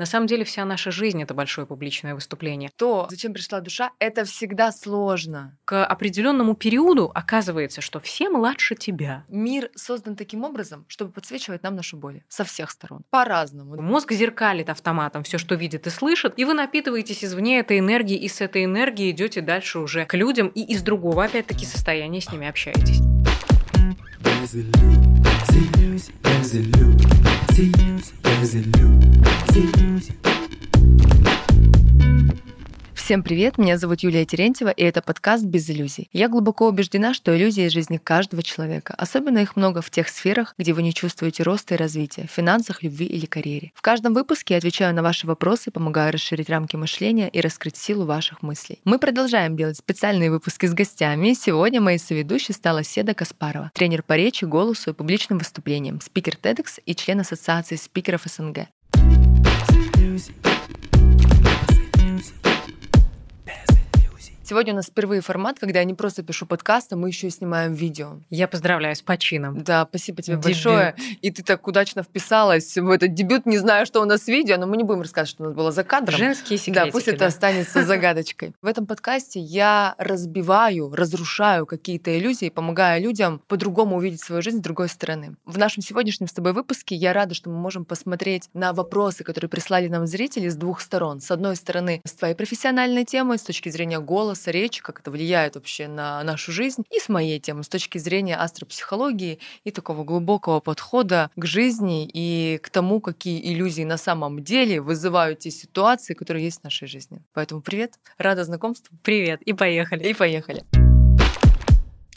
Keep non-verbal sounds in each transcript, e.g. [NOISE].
На самом деле вся наша жизнь — это большое публичное выступление. То, зачем пришла душа, это всегда сложно. К определенному периоду оказывается, что все младше тебя. Мир создан таким образом, чтобы подсвечивать нам нашу боль со всех сторон. По-разному. Мозг зеркалит автоматом все, что видит и слышит, и вы напитываетесь извне этой энергии, и с этой энергией идете дальше уже к людям, и из другого, опять-таки, состояния с ними общаетесь. See, there's a loop. See, there's a loop. See, Всем привет, меня зовут Юлия Терентьева, и это подкаст «Без иллюзий». Я глубоко убеждена, что иллюзии из жизни каждого человека. Особенно их много в тех сферах, где вы не чувствуете роста и развития, в финансах, любви или карьере. В каждом выпуске я отвечаю на ваши вопросы, помогаю расширить рамки мышления и раскрыть силу ваших мыслей. Мы продолжаем делать специальные выпуски с гостями, и сегодня моей соведущей стала Седа Каспарова, тренер по речи, голосу и публичным выступлениям, спикер TEDx и член Ассоциации спикеров СНГ. Сегодня у нас впервые формат, когда я не просто пишу подкаст, а мы еще и снимаем видео. Я поздравляю с почином. Да, спасибо тебе дебют. большое. И ты так удачно вписалась в этот дебют. Не знаю, что у нас видео, но мы не будем рассказывать, что у нас было за кадром. Женские секретики. Да, пусть это останется [LAUGHS] загадочкой. В этом подкасте я разбиваю, разрушаю какие-то иллюзии, помогая людям по-другому увидеть свою жизнь с другой стороны. В нашем сегодняшнем с тобой выпуске я рада, что мы можем посмотреть на вопросы, которые прислали нам зрители с двух сторон. С одной стороны, с твоей профессиональной темой, с точки зрения голоса, голоса, речи, как это влияет вообще на нашу жизнь, и с моей темы, с точки зрения астропсихологии и такого глубокого подхода к жизни и к тому, какие иллюзии на самом деле вызывают те ситуации, которые есть в нашей жизни. Поэтому привет, рада знакомству. Привет, и поехали. И поехали.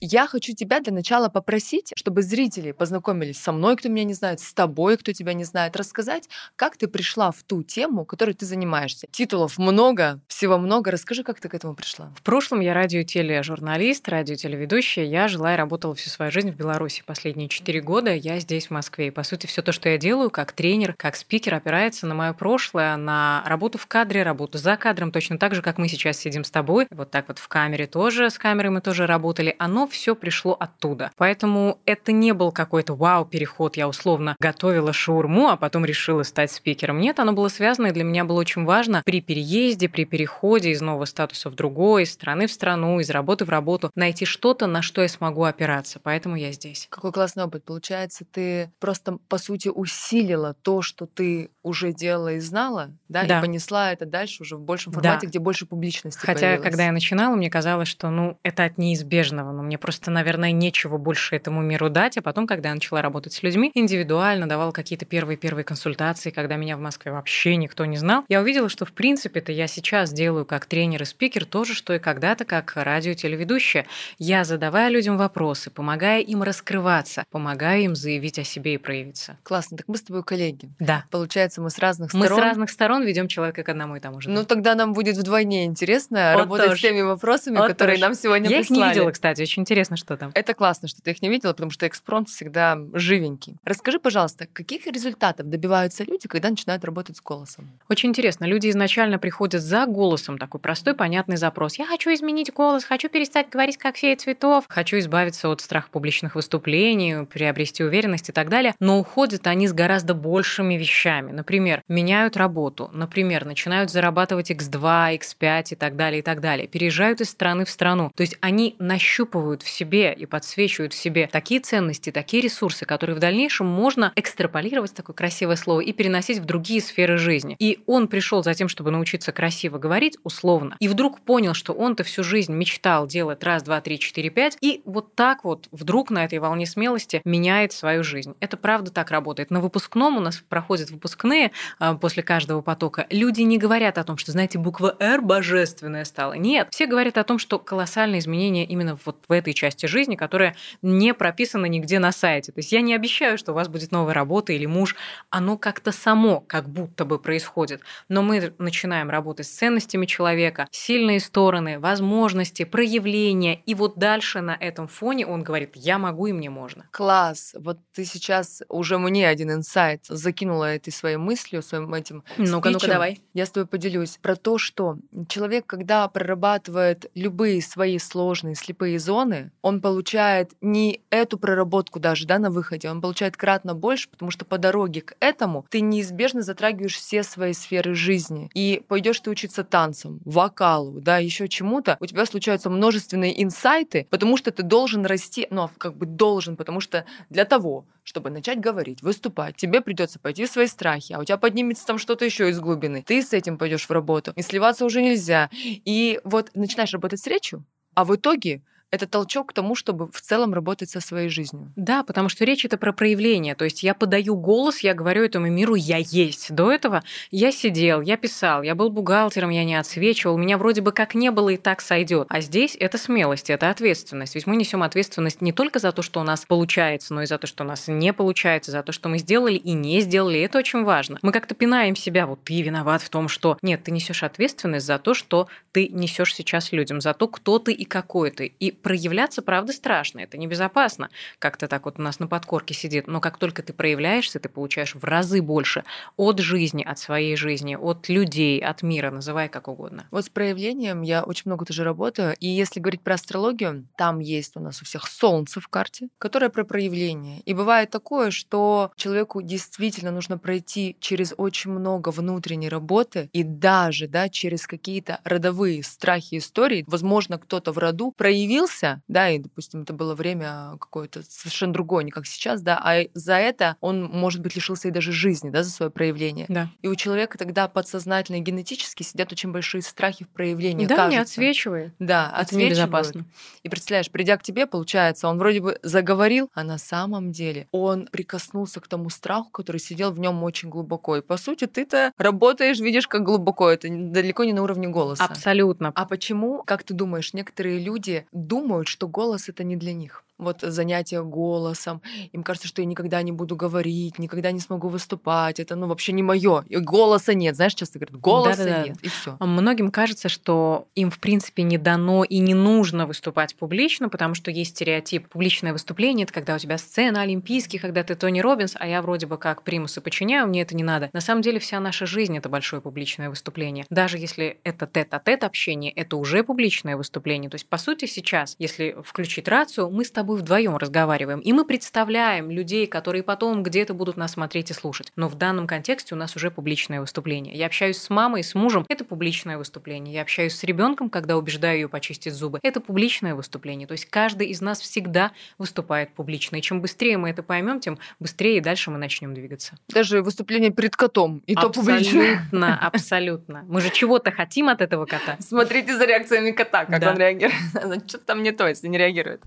Я хочу тебя для начала попросить, чтобы зрители познакомились со мной, кто меня не знает, с тобой, кто тебя не знает, рассказать, как ты пришла в ту тему, которой ты занимаешься. Титулов много, всего много. Расскажи, как ты к этому пришла. В прошлом я радио и тележурналист, радио телеведущая. Я жила и работала всю свою жизнь в Беларуси. Последние четыре года я здесь, в Москве. И, по сути, все то, что я делаю как тренер, как спикер, опирается на мое прошлое, на работу в кадре, работу за кадром, точно так же, как мы сейчас сидим с тобой. Вот так вот в камере тоже, с камерой мы тоже работали. Оно все пришло оттуда. Поэтому это не был какой-то вау-переход. Я условно готовила шаурму, а потом решила стать спикером. Нет, оно было связано, и для меня было очень важно при переезде, при переходе из нового статуса в другой, из страны в страну, из работы в работу, найти что-то, на что я смогу опираться. Поэтому я здесь. Какой классный опыт. Получается, ты просто, по сути, усилила то, что ты уже делала и знала, да, да. и понесла это дальше уже в большем формате, да. где больше публичности Хотя, появилось. когда я начинала, мне казалось, что, ну, это от неизбежного, но мне просто, наверное, нечего больше этому миру дать. А потом, когда я начала работать с людьми, индивидуально давала какие-то первые-первые консультации, когда меня в Москве вообще никто не знал, я увидела, что, в принципе, это я сейчас делаю как тренер и спикер то же, что и когда-то как радио-телеведущая. Я задавая людям вопросы, помогая им раскрываться, помогая им заявить о себе и проявиться. Классно. Так мы с тобой коллеги. Да. Получается, мы с разных мы сторон. Мы с разных сторон ведем человека к одному и тому же. Ну, тогда нам будет вдвойне интересно вот работать тоже. с теми вопросами, вот которые тоже. нам сегодня я прислали. Я их не видела, кстати. Очень интересно, что там. Это классно, что ты их не видела, потому что экспромт всегда живенький. Расскажи, пожалуйста, каких результатов добиваются люди, когда начинают работать с голосом? Очень интересно. Люди изначально приходят за голосом, такой простой, понятный запрос. Я хочу изменить голос, хочу перестать говорить как фея цветов, хочу избавиться от страха публичных выступлений, приобрести уверенность и так далее. Но уходят они с гораздо большими вещами. Например, меняют работу, например, начинают зарабатывать X2, X5 и так далее, и так далее. Переезжают из страны в страну. То есть они нащупывают в себе и подсвечивают в себе такие ценности, такие ресурсы, которые в дальнейшем можно экстраполировать, такое красивое слово, и переносить в другие сферы жизни. И он пришел за тем, чтобы научиться красиво говорить, условно, и вдруг понял, что он-то всю жизнь мечтал делать раз, два, три, четыре, пять, и вот так вот вдруг на этой волне смелости меняет свою жизнь. Это правда так работает. На выпускном у нас проходят выпускные а, после каждого потока. Люди не говорят о том, что, знаете, буква «Р» божественная стала. Нет, все говорят о том, что колоссальные изменения именно вот в этой части жизни, которая не прописана нигде на сайте. То есть я не обещаю, что у вас будет новая работа или муж. Оно как-то само как будто бы происходит. Но мы начинаем работать с ценностями человека, сильные стороны, возможности, проявления. И вот дальше на этом фоне он говорит, я могу и мне можно. Класс. Вот ты сейчас уже мне один инсайт закинула этой своей мыслью, своим этим Ну-ка, ну-ка, давай. Я с тобой поделюсь. Про то, что человек, когда прорабатывает любые свои сложные слепые зоны, зоны, он получает не эту проработку даже да, на выходе, он получает кратно больше, потому что по дороге к этому ты неизбежно затрагиваешь все свои сферы жизни. И пойдешь ты учиться танцам, вокалу, да, еще чему-то, у тебя случаются множественные инсайты, потому что ты должен расти, ну, как бы должен, потому что для того, чтобы начать говорить, выступать, тебе придется пойти в свои страхи, а у тебя поднимется там что-то еще из глубины. Ты с этим пойдешь в работу. И сливаться уже нельзя. И вот начинаешь работать с речью, а в итоге это толчок к тому, чтобы в целом работать со своей жизнью. Да, потому что речь это про проявление. То есть я подаю голос, я говорю этому миру, я есть. До этого я сидел, я писал, я был бухгалтером, я не отсвечивал, меня вроде бы как не было и так сойдет. А здесь это смелость, это ответственность. Ведь мы несем ответственность не только за то, что у нас получается, но и за то, что у нас не получается, за то, что мы сделали и не сделали. Это очень важно. Мы как-то пинаем себя, вот ты виноват в том, что нет, ты несешь ответственность за то, что ты несешь сейчас людям, за то, кто ты и какой ты. И проявляться, правда, страшно, это небезопасно. Как-то так вот у нас на подкорке сидит. Но как только ты проявляешься, ты получаешь в разы больше от жизни, от своей жизни, от людей, от мира, называй как угодно. Вот с проявлением я очень много тоже работаю. И если говорить про астрологию, там есть у нас у всех солнце в карте, которое про проявление. И бывает такое, что человеку действительно нужно пройти через очень много внутренней работы и даже да, через какие-то родовые страхи истории. Возможно, кто-то в роду проявился учился, да, и, допустим, это было время какое-то совершенно другое, не как сейчас, да, а за это он, может быть, лишился и даже жизни, да, за свое проявление. Да. И у человека тогда подсознательно и генетически сидят очень большие страхи в проявлении. Да, кажется. не отсвечивает. Да, это небезопасно. И представляешь, придя к тебе, получается, он вроде бы заговорил, а на самом деле он прикоснулся к тому страху, который сидел в нем очень глубоко. И по сути, ты-то работаешь, видишь, как глубоко. Это далеко не на уровне голоса. Абсолютно. А почему, как ты думаешь, некоторые люди думают, что голос это не для них вот занятия голосом. Им кажется, что я никогда не буду говорить, никогда не смогу выступать. Это, ну, вообще не мое. И голоса нет. Знаешь, часто говорят, голоса Да-да-да. нет. И все. А многим кажется, что им, в принципе, не дано и не нужно выступать публично, потому что есть стереотип. Публичное выступление — это когда у тебя сцена олимпийский, когда ты Тони Робинс, а я вроде бы как примус и подчиняю, мне это не надо. На самом деле вся наша жизнь — это большое публичное выступление. Даже если это тет-а-тет общение, это уже публичное выступление. То есть, по сути, сейчас, если включить рацию, мы с тобой тобой вдвоем разговариваем, и мы представляем людей, которые потом где-то будут нас смотреть и слушать. Но в данном контексте у нас уже публичное выступление. Я общаюсь с мамой, с мужем, это публичное выступление. Я общаюсь с ребенком, когда убеждаю ее почистить зубы, это публичное выступление. То есть каждый из нас всегда выступает публично. И чем быстрее мы это поймем, тем быстрее и дальше мы начнем двигаться. Даже выступление перед котом, и то публичное. Абсолютно, абсолютно. Мы же чего-то хотим от этого кота. Смотрите за реакциями кота, как да. он реагирует. Значит, [LAUGHS] что-то там не то, если не реагирует.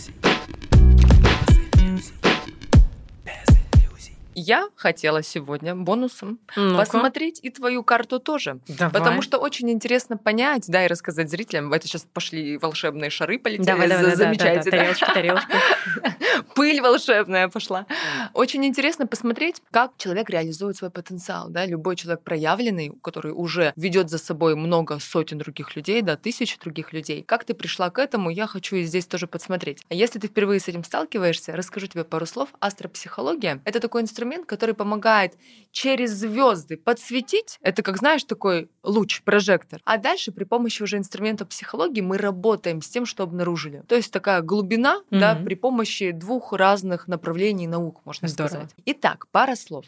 easy. Я хотела сегодня бонусом ну посмотреть и твою карту тоже. Давай. Потому что очень интересно понять, да, и рассказать зрителям. Это сейчас пошли волшебные шары полетели. Давай, давай, замечательно. Да, да, тарелочка, тарелочка. [LAUGHS] Пыль волшебная пошла. Очень интересно посмотреть, как человек реализует свой потенциал. Да? Любой человек проявленный, который уже ведет за собой много сотен других людей, да, тысяч других людей. Как ты пришла к этому, я хочу и здесь тоже подсмотреть. А если ты впервые с этим сталкиваешься, расскажу тебе пару слов. Астропсихология — это такой инструмент, инструмент, который помогает через звезды подсветить. Это, как знаешь, такой луч, прожектор. А дальше при помощи уже инструмента психологии мы работаем с тем, что обнаружили. То есть такая глубина, mm-hmm. да, при помощи двух разных направлений наук, можно Здорово. сказать. Итак, пара слов.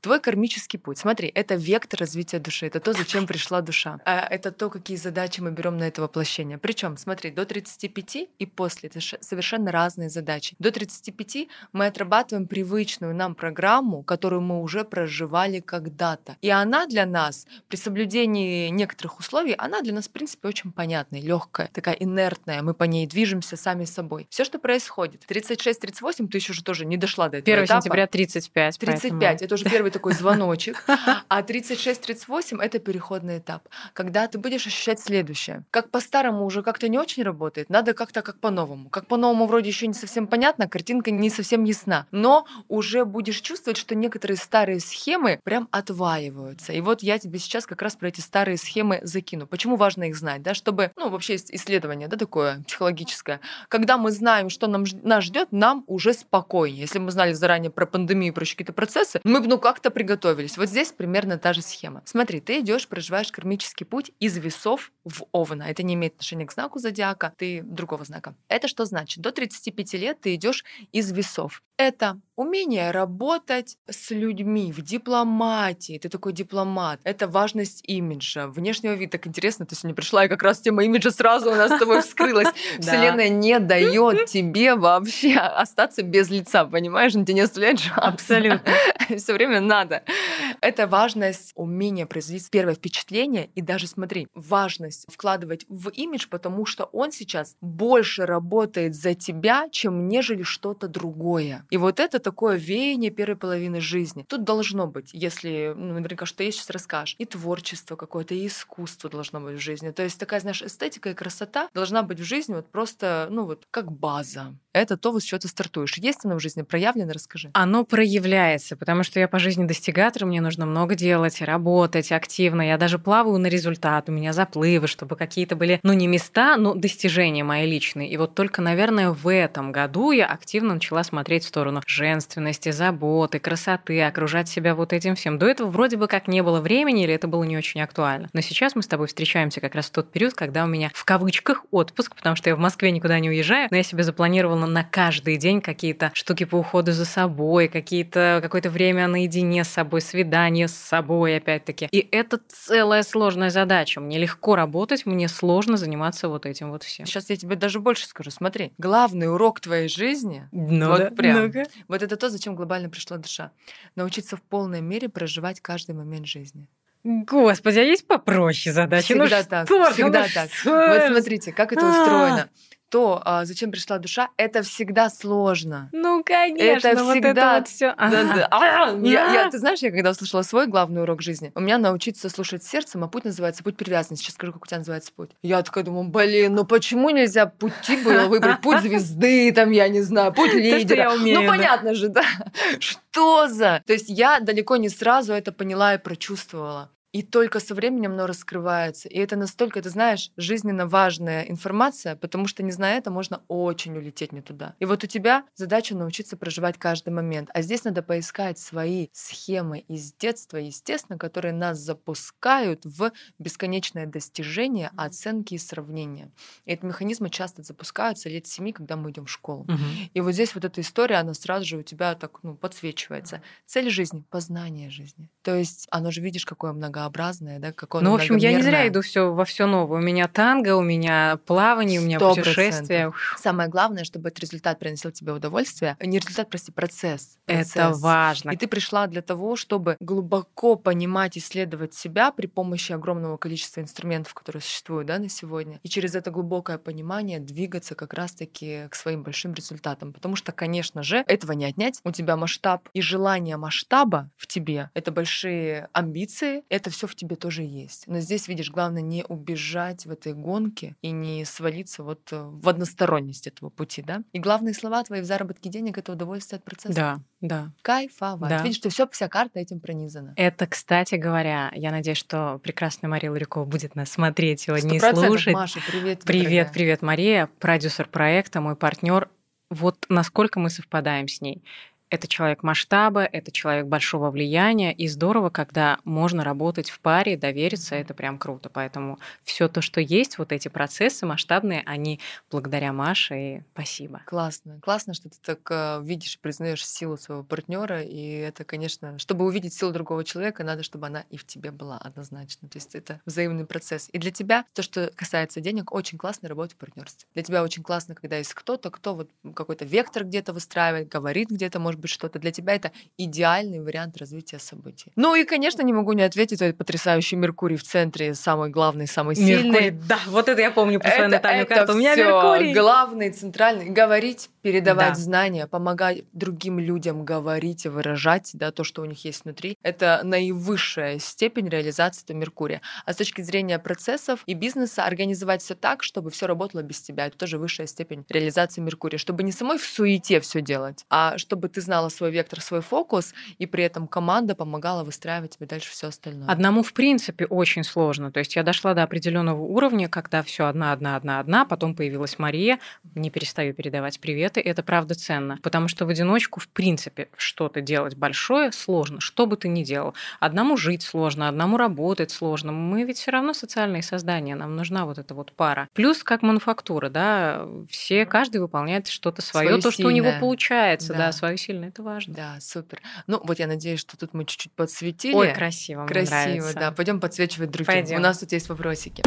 Твой кармический путь. Смотри, это вектор развития души. Это то, зачем пришла душа. А это то, какие задачи мы берем на это воплощение. Причем, смотри, до 35 и после это совершенно разные задачи. До 35 мы отрабатываем привычную нам программу программу, которую мы уже проживали когда-то. И она для нас, при соблюдении некоторых условий, она для нас, в принципе, очень понятная, легкая, такая инертная, мы по ней движемся сами собой. Все, что происходит. 36-38, ты еще же тоже не дошла до этого 1 этапа. сентября 35. 35, поэтому... это уже первый такой [LAUGHS] звоночек. А 36-38 — это переходный этап, когда ты будешь ощущать следующее. Как по-старому уже как-то не очень работает, надо как-то как по-новому. Как по-новому вроде еще не совсем понятно, картинка не совсем ясна, но уже будешь чувствовать, что некоторые старые схемы прям отваиваются. И вот я тебе сейчас как раз про эти старые схемы закину. Почему важно их знать, да, чтобы, ну, вообще есть исследование, да, такое психологическое. Когда мы знаем, что нам, нас ждет, нам уже спокойнее. Если мы знали заранее про пандемию про какие-то процессы, мы бы, ну, как-то приготовились. Вот здесь примерно та же схема. Смотри, ты идешь, проживаешь кармический путь из весов в Овна. Это не имеет отношения к знаку зодиака, ты другого знака. Это что значит? До 35 лет ты идешь из весов. Это умение работать с людьми в дипломатии. Ты такой дипломат. Это важность имиджа, внешнего вида. Так интересно, ты сегодня пришла, и как раз тема имиджа сразу у нас с тобой вскрылась. [LAUGHS] Вселенная не дает тебе вообще остаться без лица, понимаешь? Он тебе не оставляет. Абсолютно. [LAUGHS] Все время надо. [LAUGHS] Это важность умения произвести первое впечатление. И даже смотри, важность вкладывать в имидж, потому что он сейчас больше работает за тебя, чем нежели что-то другое. И вот это такое веяние первой половины жизни. Тут должно быть, если, ну, наверняка, что я сейчас расскажешь, и творчество какое-то, и искусство должно быть в жизни. То есть такая, знаешь, эстетика и красота должна быть в жизни вот просто, ну вот, как база. Это то, с чего ты стартуешь. Есть оно в жизни проявлено? Расскажи. Оно проявляется, потому что я по жизни достигатор, мне нужно много делать, работать активно. Я даже плаваю на результат, у меня заплывы, чтобы какие-то были, ну, не места, но достижения мои личные. И вот только, наверное, в этом году я активно начала смотреть в сторону женственности, заботы, красоты, окружать себя вот этим всем. До этого вроде бы как не было времени или это было не очень актуально. Но сейчас мы с тобой встречаемся как раз в тот период, когда у меня в кавычках отпуск, потому что я в Москве никуда не уезжаю, но я себе запланировала на каждый день какие-то штуки по уходу за собой, какие-то какое-то время наедине с собой, свидание с собой опять-таки. И это целая сложная задача. Мне легко работать, мне сложно заниматься вот этим вот всем. Сейчас я тебе даже больше скажу. Смотри, главный урок твоей жизни, ну вот да, прям, ну-ка. вот это то, зачем глобально пришла душа. Научиться в полной мере проживать каждый момент жизни. Господи, а есть попроще задачи? Ну Всегда так, что всегда ну так. что Вот смотрите, как это А. устроено. То, а, зачем пришла душа, это всегда сложно. Ну, конечно, Это вот всегда- это вот все. Да-да. [LAUGHS] А, я- я- А. Ты знаешь, я когда услышала свой главный урок жизни, у меня научиться слушать сердцем, а путь называется путь привязанности. Сейчас скажу, как у тебя называется путь. Я такая думаю, блин, ну почему нельзя пути было выбрать? Путь [LAUGHS] звезды, там, я не знаю, путь что лидера. я умею, ну, да. понятно же, да. [LAUGHS] Что за? То есть я далеко не сразу это поняла и прочувствовала. И только со временем оно раскрывается. И это настолько, ты знаешь, жизненно важная информация, потому что, не зная это, можно очень улететь не туда. И вот у тебя задача научиться проживать каждый момент. А здесь надо поискать свои схемы из детства, естественно, которые нас запускают в бесконечное достижение, оценки и сравнения. И эти механизмы часто запускаются лет семи, когда мы идем в школу. Мгм. И вот здесь вот эта история, она сразу же у тебя так ну, подсвечивается. Цель жизни — познание жизни. То есть оно же, видишь, какое многообразное, да, какое Ну, в общем, я не зря иду все во все новое. У меня танго, у меня плавание, у меня Сто путешествия. Самое главное, чтобы этот результат приносил тебе удовольствие. Не результат, прости, процесс. Это Процесс. важно. И ты пришла для того, чтобы глубоко понимать, исследовать себя при помощи огромного количества инструментов, которые существуют да, на сегодня. И через это глубокое понимание двигаться как раз-таки к своим большим результатам. Потому что, конечно же, этого не отнять. У тебя масштаб и желание масштаба в тебе — это большие амбиции, это все в тебе тоже есть. Но здесь, видишь, главное не убежать в этой гонке и не свалиться вот э, в односторонность этого пути, да? И главные слова твои в заработке денег — это удовольствие от процесса. Да, да. Кайфовать. Да. Видишь, что все, вся карта этим пронизана. Это, кстати говоря, я надеюсь, что прекрасная Мария Ларикова будет нас смотреть сегодня и слушать. Маша, привет. Привет, дорогая. привет, Мария, продюсер проекта, мой партнер. Вот насколько мы совпадаем с ней. Это человек масштаба, это человек большого влияния, и здорово, когда можно работать в паре, довериться, это прям круто. Поэтому все то, что есть, вот эти процессы масштабные, они благодаря Маше, и спасибо. Классно. Классно, что ты так э, видишь и признаешь силу своего партнера. И это, конечно, чтобы увидеть силу другого человека, надо, чтобы она и в тебе была однозначно. То есть это взаимный процесс. И для тебя, то, что касается денег, очень классно работать в партнерстве. Для тебя очень классно, когда есть кто-то, кто вот какой-то вектор где-то выстраивает, говорит где-то, может быть, что-то. Для тебя это идеальный вариант развития событий. Ну и, конечно, не могу не ответить, этот потрясающий Меркурий в центре, самый главный, самый сильный. Меркурий, да, вот это я помню по своей натальной карте. У меня всё Меркурий. главный, центральный. Говорить, передавать Да. знания, помогать другим людям говорить и выражать да, то, что у них есть внутри. Это наивысшая степень реализации этого Меркурия. А с точки зрения процессов и бизнеса организовать все так, чтобы все работало без тебя. Это тоже высшая степень реализации Меркурия. Чтобы не самой в суете все делать, а чтобы ты знала свой вектор, свой фокус, и при этом команда помогала выстраивать тебе дальше все остальное. Одному, в принципе, очень сложно. То есть я дошла до определенного уровня, когда все одна, одна, одна, одна, потом появилась Мария, не перестаю передавать приветы, это правда ценно, потому что в одиночку, в принципе, что-то делать большое сложно, что бы ты ни делал. Одному жить сложно, одному работать сложно. Мы ведь все равно социальные создания, нам нужна вот эта вот пара. Плюс как мануфактура, да, все, каждый выполняет что-то свое, Своё то, что у него сильное. получается, да, Да. свое сильное, это важно. Да, супер. Ну, вот я надеюсь, что тут мы чуть-чуть подсветили. Ой, красиво, Красиво, да. Пойдем подсвечивать другим. Пойдём. У нас тут есть вопросики.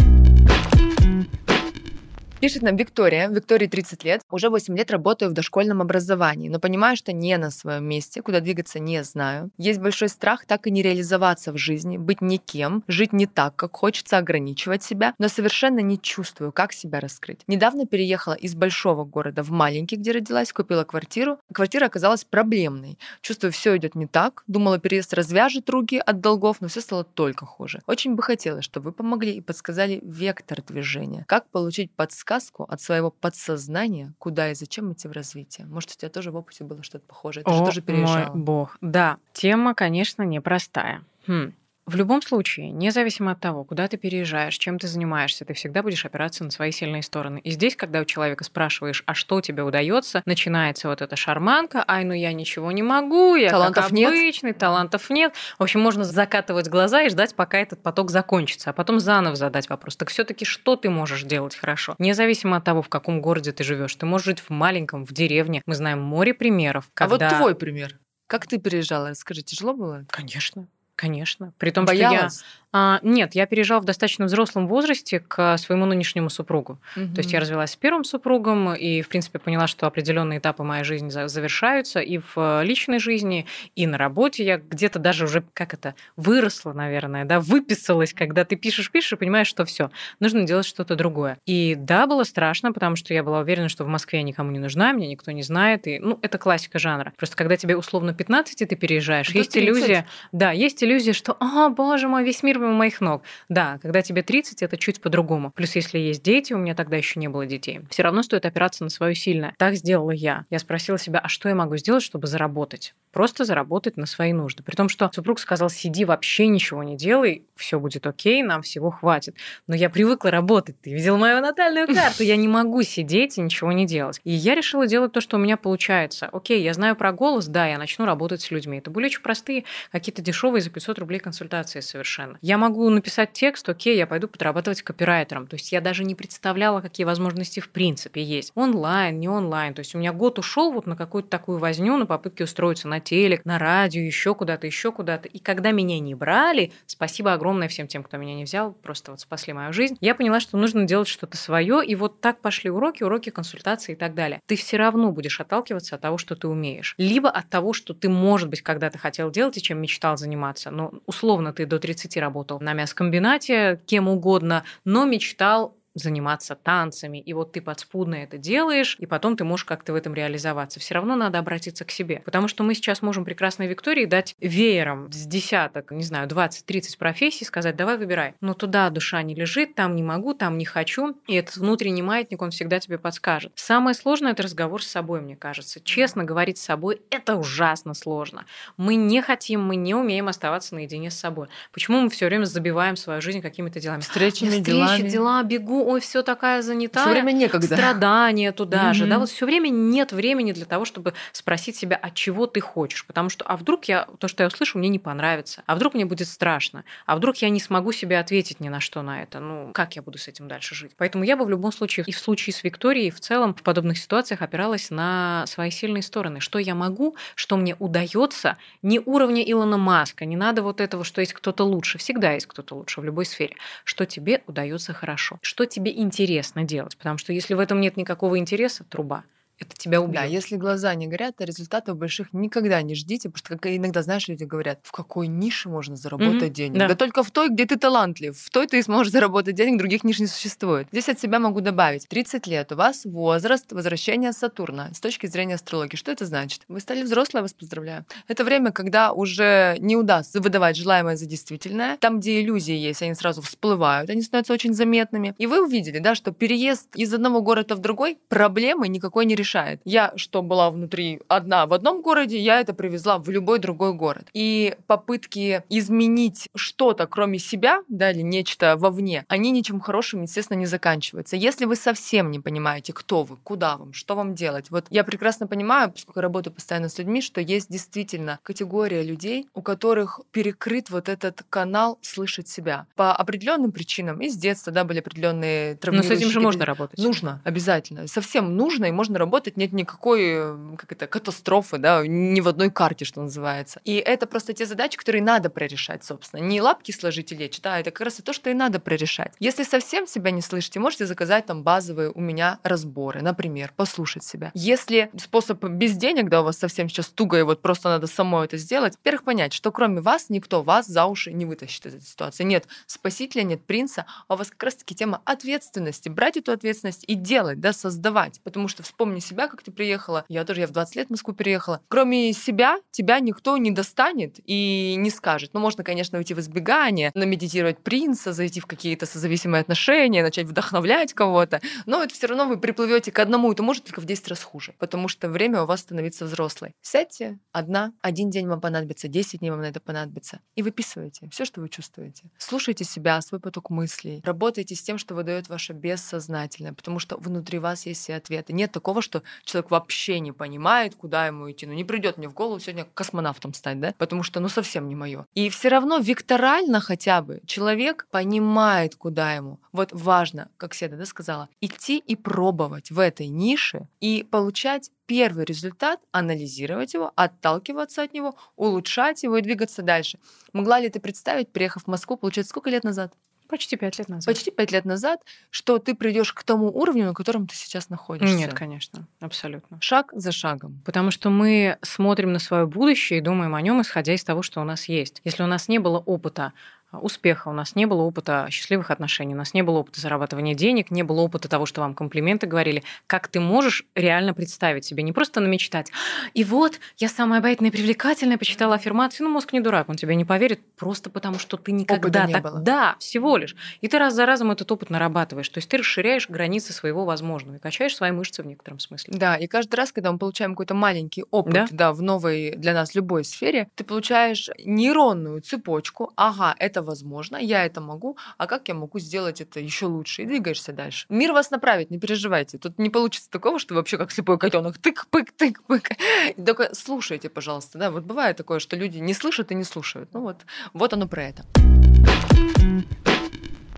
Пишет нам Виктория. Виктории 30 лет. Уже 8 лет работаю в дошкольном образовании, но понимаю, что не на своем месте, куда двигаться не знаю. Есть большой страх так и не реализоваться в жизни, быть никем, жить не так, как хочется, ограничивать себя, но совершенно не чувствую, как себя раскрыть. Недавно переехала из большого города в маленький, где родилась, купила квартиру. Квартира оказалась проблемной. Чувствую, все идет не так. Думала, переезд развяжет руки от долгов, но все стало только хуже. Очень бы хотелось, чтобы вы помогли и подсказали вектор движения. Как получить подсказку от своего подсознания, куда и зачем идти в развитие. Может, у тебя тоже в опыте было что-то похожее? Ты же О, тоже мой переезжала. бог. Да, тема, конечно, непростая. Хм. В любом случае, независимо от того, куда ты переезжаешь, чем ты занимаешься, ты всегда будешь опираться на свои сильные стороны. И здесь, когда у человека спрашиваешь, а что тебе удается, начинается вот эта шарманка, ай, ну я ничего не могу, я Талантов как нет». обычный, талантов нет. В общем, можно закатывать глаза и ждать, пока этот поток закончится, а потом заново задать вопрос. Так все-таки что ты можешь делать хорошо? Независимо от того, в каком городе ты живешь, ты можешь жить в маленьком, в деревне. Мы знаем море примеров. А вот когда- твой пример. Как ты переезжала? Расскажи, тяжело было? Конечно. Конечно. При том, что я... А, нет, я переезжала в достаточно взрослом возрасте к своему нынешнему супругу. То есть я развелась с первым супругом и, в принципе, поняла, что определенные этапы моей жизни за- завершаются и в э, личной жизни, и на работе. Я где-то даже уже, как это, выросла, наверное, да, выписалась, когда ты пишешь, пишешь и понимаешь, что все, нужно делать что-то другое. И да, было страшно, потому что я была уверена, что в Москве я никому не нужна, меня никто не знает. И, ну, это классика жанра. Просто когда тебе условно 15, и ты переезжаешь, До есть 30. иллюзия, да, есть иллюзия, что, а, боже мой, весь мир мимо моих ног. Да, когда тебе 30, это чуть по-другому. Плюс, если есть дети, у меня тогда еще не было детей, все равно стоит опираться на свое сильное. Так сделала я. Я спросила себя, а что я могу сделать, чтобы заработать? Просто заработать на свои нужды. При том, что супруг сказал, сиди, вообще ничего не делай, все будет окей, нам всего хватит. Но я привыкла работать. Ты видел мою натальную карту. Я не могу сидеть и ничего не делать. И я решила делать то, что у меня получается. Окей, я знаю про голос, да, я начну работать с людьми. Это были очень простые, какие-то дешевые за 500 рублей консультации совершенно. Я могу написать текст, окей, я пойду подрабатывать копирайтером. То есть я даже не представляла, какие возможности в принципе есть. Онлайн, не онлайн. То есть у меня год ушел вот на какую-то такую возню, на попытки устроиться на телек, на радио, еще куда-то, еще куда-то. И когда меня не брали, спасибо огромное всем тем, кто меня не взял, просто вот спасли мою жизнь, я поняла, что нужно делать что-то свое, и вот так пошли уроки, уроки, консультации и так далее. Ты все равно будешь отталкиваться от того, что ты умеешь. Либо от того, что ты, может быть, когда-то хотел делать и чем мечтал заниматься. Но условно ты до 30 работал на мясокомбинате, кем угодно, но мечтал заниматься танцами, и вот ты подспудно это делаешь, и потом ты можешь как-то в этом реализоваться. Все равно надо обратиться к себе, потому что мы сейчас можем прекрасной Виктории дать веером с десяток, не знаю, 20-30 профессий, сказать, давай выбирай. Но туда душа не лежит, там не могу, там не хочу, и этот внутренний маятник, он всегда тебе подскажет. Самое сложное – это разговор с собой, мне кажется. Честно говорить с собой – это ужасно сложно. Мы не хотим, мы не умеем оставаться наедине с собой. Почему мы все время забиваем свою жизнь какими-то делами? Встречи, делами. дела, бегу, ой, все такая занята. Все время некогда. Страдания туда же, да, вот все время нет времени для того, чтобы спросить себя, от чего ты хочешь, потому что, а вдруг я, то, что я услышу, мне не понравится, а вдруг мне будет страшно, а вдруг я не смогу себе ответить ни на что на это, ну, как я буду с этим дальше жить? Поэтому я бы в любом случае, и в случае с Викторией, и в целом в подобных ситуациях опиралась на свои сильные стороны, что я могу, что мне удается, не уровня Илона Маска, не надо вот этого, что есть кто-то лучше, всегда есть кто-то лучше в любой сфере, что тебе удается хорошо, что тебе интересно делать, потому что если в этом нет никакого интереса, труба. Это тебя убьет. Да, если глаза не горят, то результатов больших никогда не ждите, потому что как иногда, знаешь, люди говорят, в какой нише можно заработать Мгм, денег? да. Да. только в той, где ты талантлив. В той ты и сможешь заработать денег, других ниш не существует. Здесь от себя могу добавить. 30 лет, у вас возраст возвращения Сатурна с точки зрения астрологии. Что это значит? Вы стали взрослой, я вас поздравляю. Это время, когда уже не удастся выдавать желаемое за действительное. Там, где иллюзии есть, они сразу всплывают, они становятся очень заметными. И вы увидели, да, что переезд из одного города в другой проблемы никакой не решает. Решает. Я что была внутри одна в одном городе, я это привезла в любой другой город. И попытки изменить что-то, кроме себя, да, или нечто вовне, они ничем хорошим, естественно, не заканчиваются. Если вы совсем не понимаете, кто вы, куда вам, что вам делать. Вот я прекрасно понимаю, поскольку работаю постоянно с людьми, что есть действительно категория людей, у которых перекрыт вот этот канал слышать себя. По определенным причинам, и с детства, да, были определенные Но с этим же можно работать. Нужно, обязательно. Совсем нужно, и можно работать, нет никакой как это, катастрофы, да, ни в одной карте, что называется. И это просто те задачи, которые надо прорешать, собственно. Не лапки сложить и лечь, да, это как раз и то, что и надо прорешать. Если совсем себя не слышите, можете заказать там базовые у меня разборы, например, послушать себя. Если способ без денег, да, у вас совсем сейчас туго, и вот просто надо само это сделать, во-первых, понять, что кроме вас никто вас за уши не вытащит из этой ситуации. Нет спасителя, нет принца, а у вас как раз-таки тема ответственности. Брать эту ответственность и делать, да, создавать. Потому что вспомни себя, как ты приехала. Я тоже, я в 20 лет в Москву переехала. Кроме себя, тебя никто не достанет и не скажет. Ну, можно, конечно, уйти в избегание, намедитировать принца, зайти в какие-то созависимые отношения, начать вдохновлять кого-то. Но это все равно вы приплывете к одному, и то может только в 10 раз хуже, потому что время у вас становится взрослой. Сядьте одна, один день вам понадобится, 10 дней вам на это понадобится, и выписывайте все, что вы чувствуете. Слушайте себя, свой поток мыслей, работайте с тем, что выдает ваше бессознательное, потому что внутри вас есть все ответы. Нет такого, что человек вообще не понимает, куда ему идти. Ну, не придет мне в голову сегодня космонавтом стать, да? Потому что, ну, совсем не мое. И все равно векторально хотя бы человек понимает, куда ему. Вот важно, как Седа да, сказала, идти и пробовать в этой нише и получать первый результат, анализировать его, отталкиваться от него, улучшать его и двигаться дальше. Могла ли ты представить, приехав в Москву, получается, сколько лет назад? Почти пять лет назад. Почти пять лет назад, что ты придешь к тому уровню, на котором ты сейчас находишься. Нет, конечно, абсолютно. Шаг за шагом. Потому что мы смотрим на свое будущее и думаем о нем, исходя из того, что у нас есть. Если у нас не было опыта успеха, у нас не было опыта счастливых отношений, у нас не было опыта зарабатывания денег, не было опыта того, что вам комплименты говорили. Как ты можешь реально представить себе, не просто намечтать. И вот я самая обаятельная и привлекательная, почитала аффирмации, ну мозг не дурак, он тебе не поверит, просто потому что ты никогда не так... Было. Да, всего лишь. И ты раз за разом этот опыт нарабатываешь. То есть ты расширяешь границы своего возможного и качаешь свои мышцы в некотором смысле. Да, и каждый раз, когда мы получаем какой-то маленький опыт да? Да, в новой для нас любой сфере, ты получаешь нейронную цепочку. Ага, это это возможно, я это могу, а как я могу сделать это еще лучше? И двигаешься дальше. Мир вас направит, не переживайте. Тут не получится такого, что вообще как слепой котенок тык-пык, тык-пык. [LAUGHS] Только слушайте, пожалуйста. Да, вот бывает такое, что люди не слышат и не слушают. Ну вот, вот оно про это.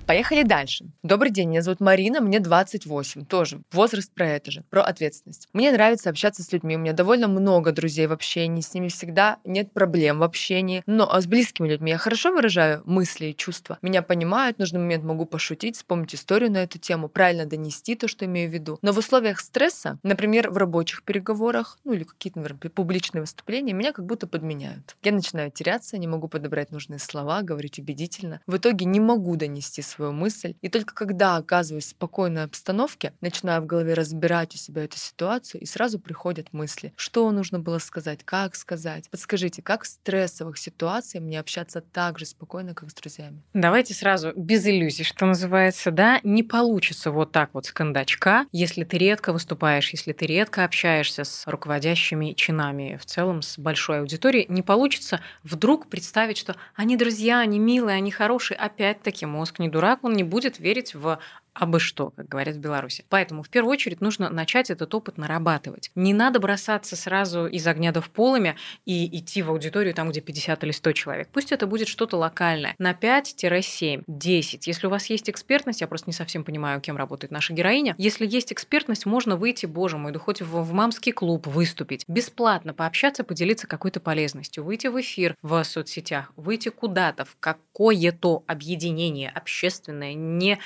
Поехали дальше. Добрый день, меня зовут Марина, мне 28, тоже. Возраст про это же, про ответственность. Мне нравится общаться с людьми, у меня довольно много друзей в общении, с ними всегда нет проблем в общении. Но а с близкими людьми я хорошо выражаю мысли и чувства. Меня понимают, в нужный момент могу пошутить, вспомнить историю на эту тему, правильно донести то, что имею в виду. Но в условиях стресса, например, в рабочих переговорах, ну или какие-то, наверное, публичные выступления, меня как будто подменяют. Я начинаю теряться, не могу подобрать нужные слова, говорить убедительно. В итоге не могу донести свою мысль. И только когда оказываюсь в спокойной обстановке, начинаю в голове разбирать у себя эту ситуацию, и сразу приходят мысли, что нужно было сказать, как сказать. Подскажите, как в стрессовых ситуациях мне общаться так же спокойно, как с друзьями? Давайте сразу без иллюзий, что называется, да, не получится вот так вот с кондачка, если ты редко выступаешь, если ты редко общаешься с руководящими чинами, в целом с большой аудиторией, не получится вдруг представить, что они друзья, они милые, они хорошие. Опять-таки мозг не дурак, он не будет верить в а бы что, как говорят в Беларуси. Поэтому в первую очередь нужно начать этот опыт нарабатывать. Не надо бросаться сразу из огня до в полыми и идти в аудиторию там, где 50 или 100 человек. Пусть это будет что-то локальное. На 5-7, 10. Если у вас есть экспертность, я просто не совсем понимаю, кем работает наша героиня. Если есть экспертность, можно выйти, боже мой, да хоть в, в мамский клуб выступить. Бесплатно пообщаться, поделиться какой-то полезностью. Выйти в эфир в соцсетях, выйти куда-то, в какое-то объединение общественное, не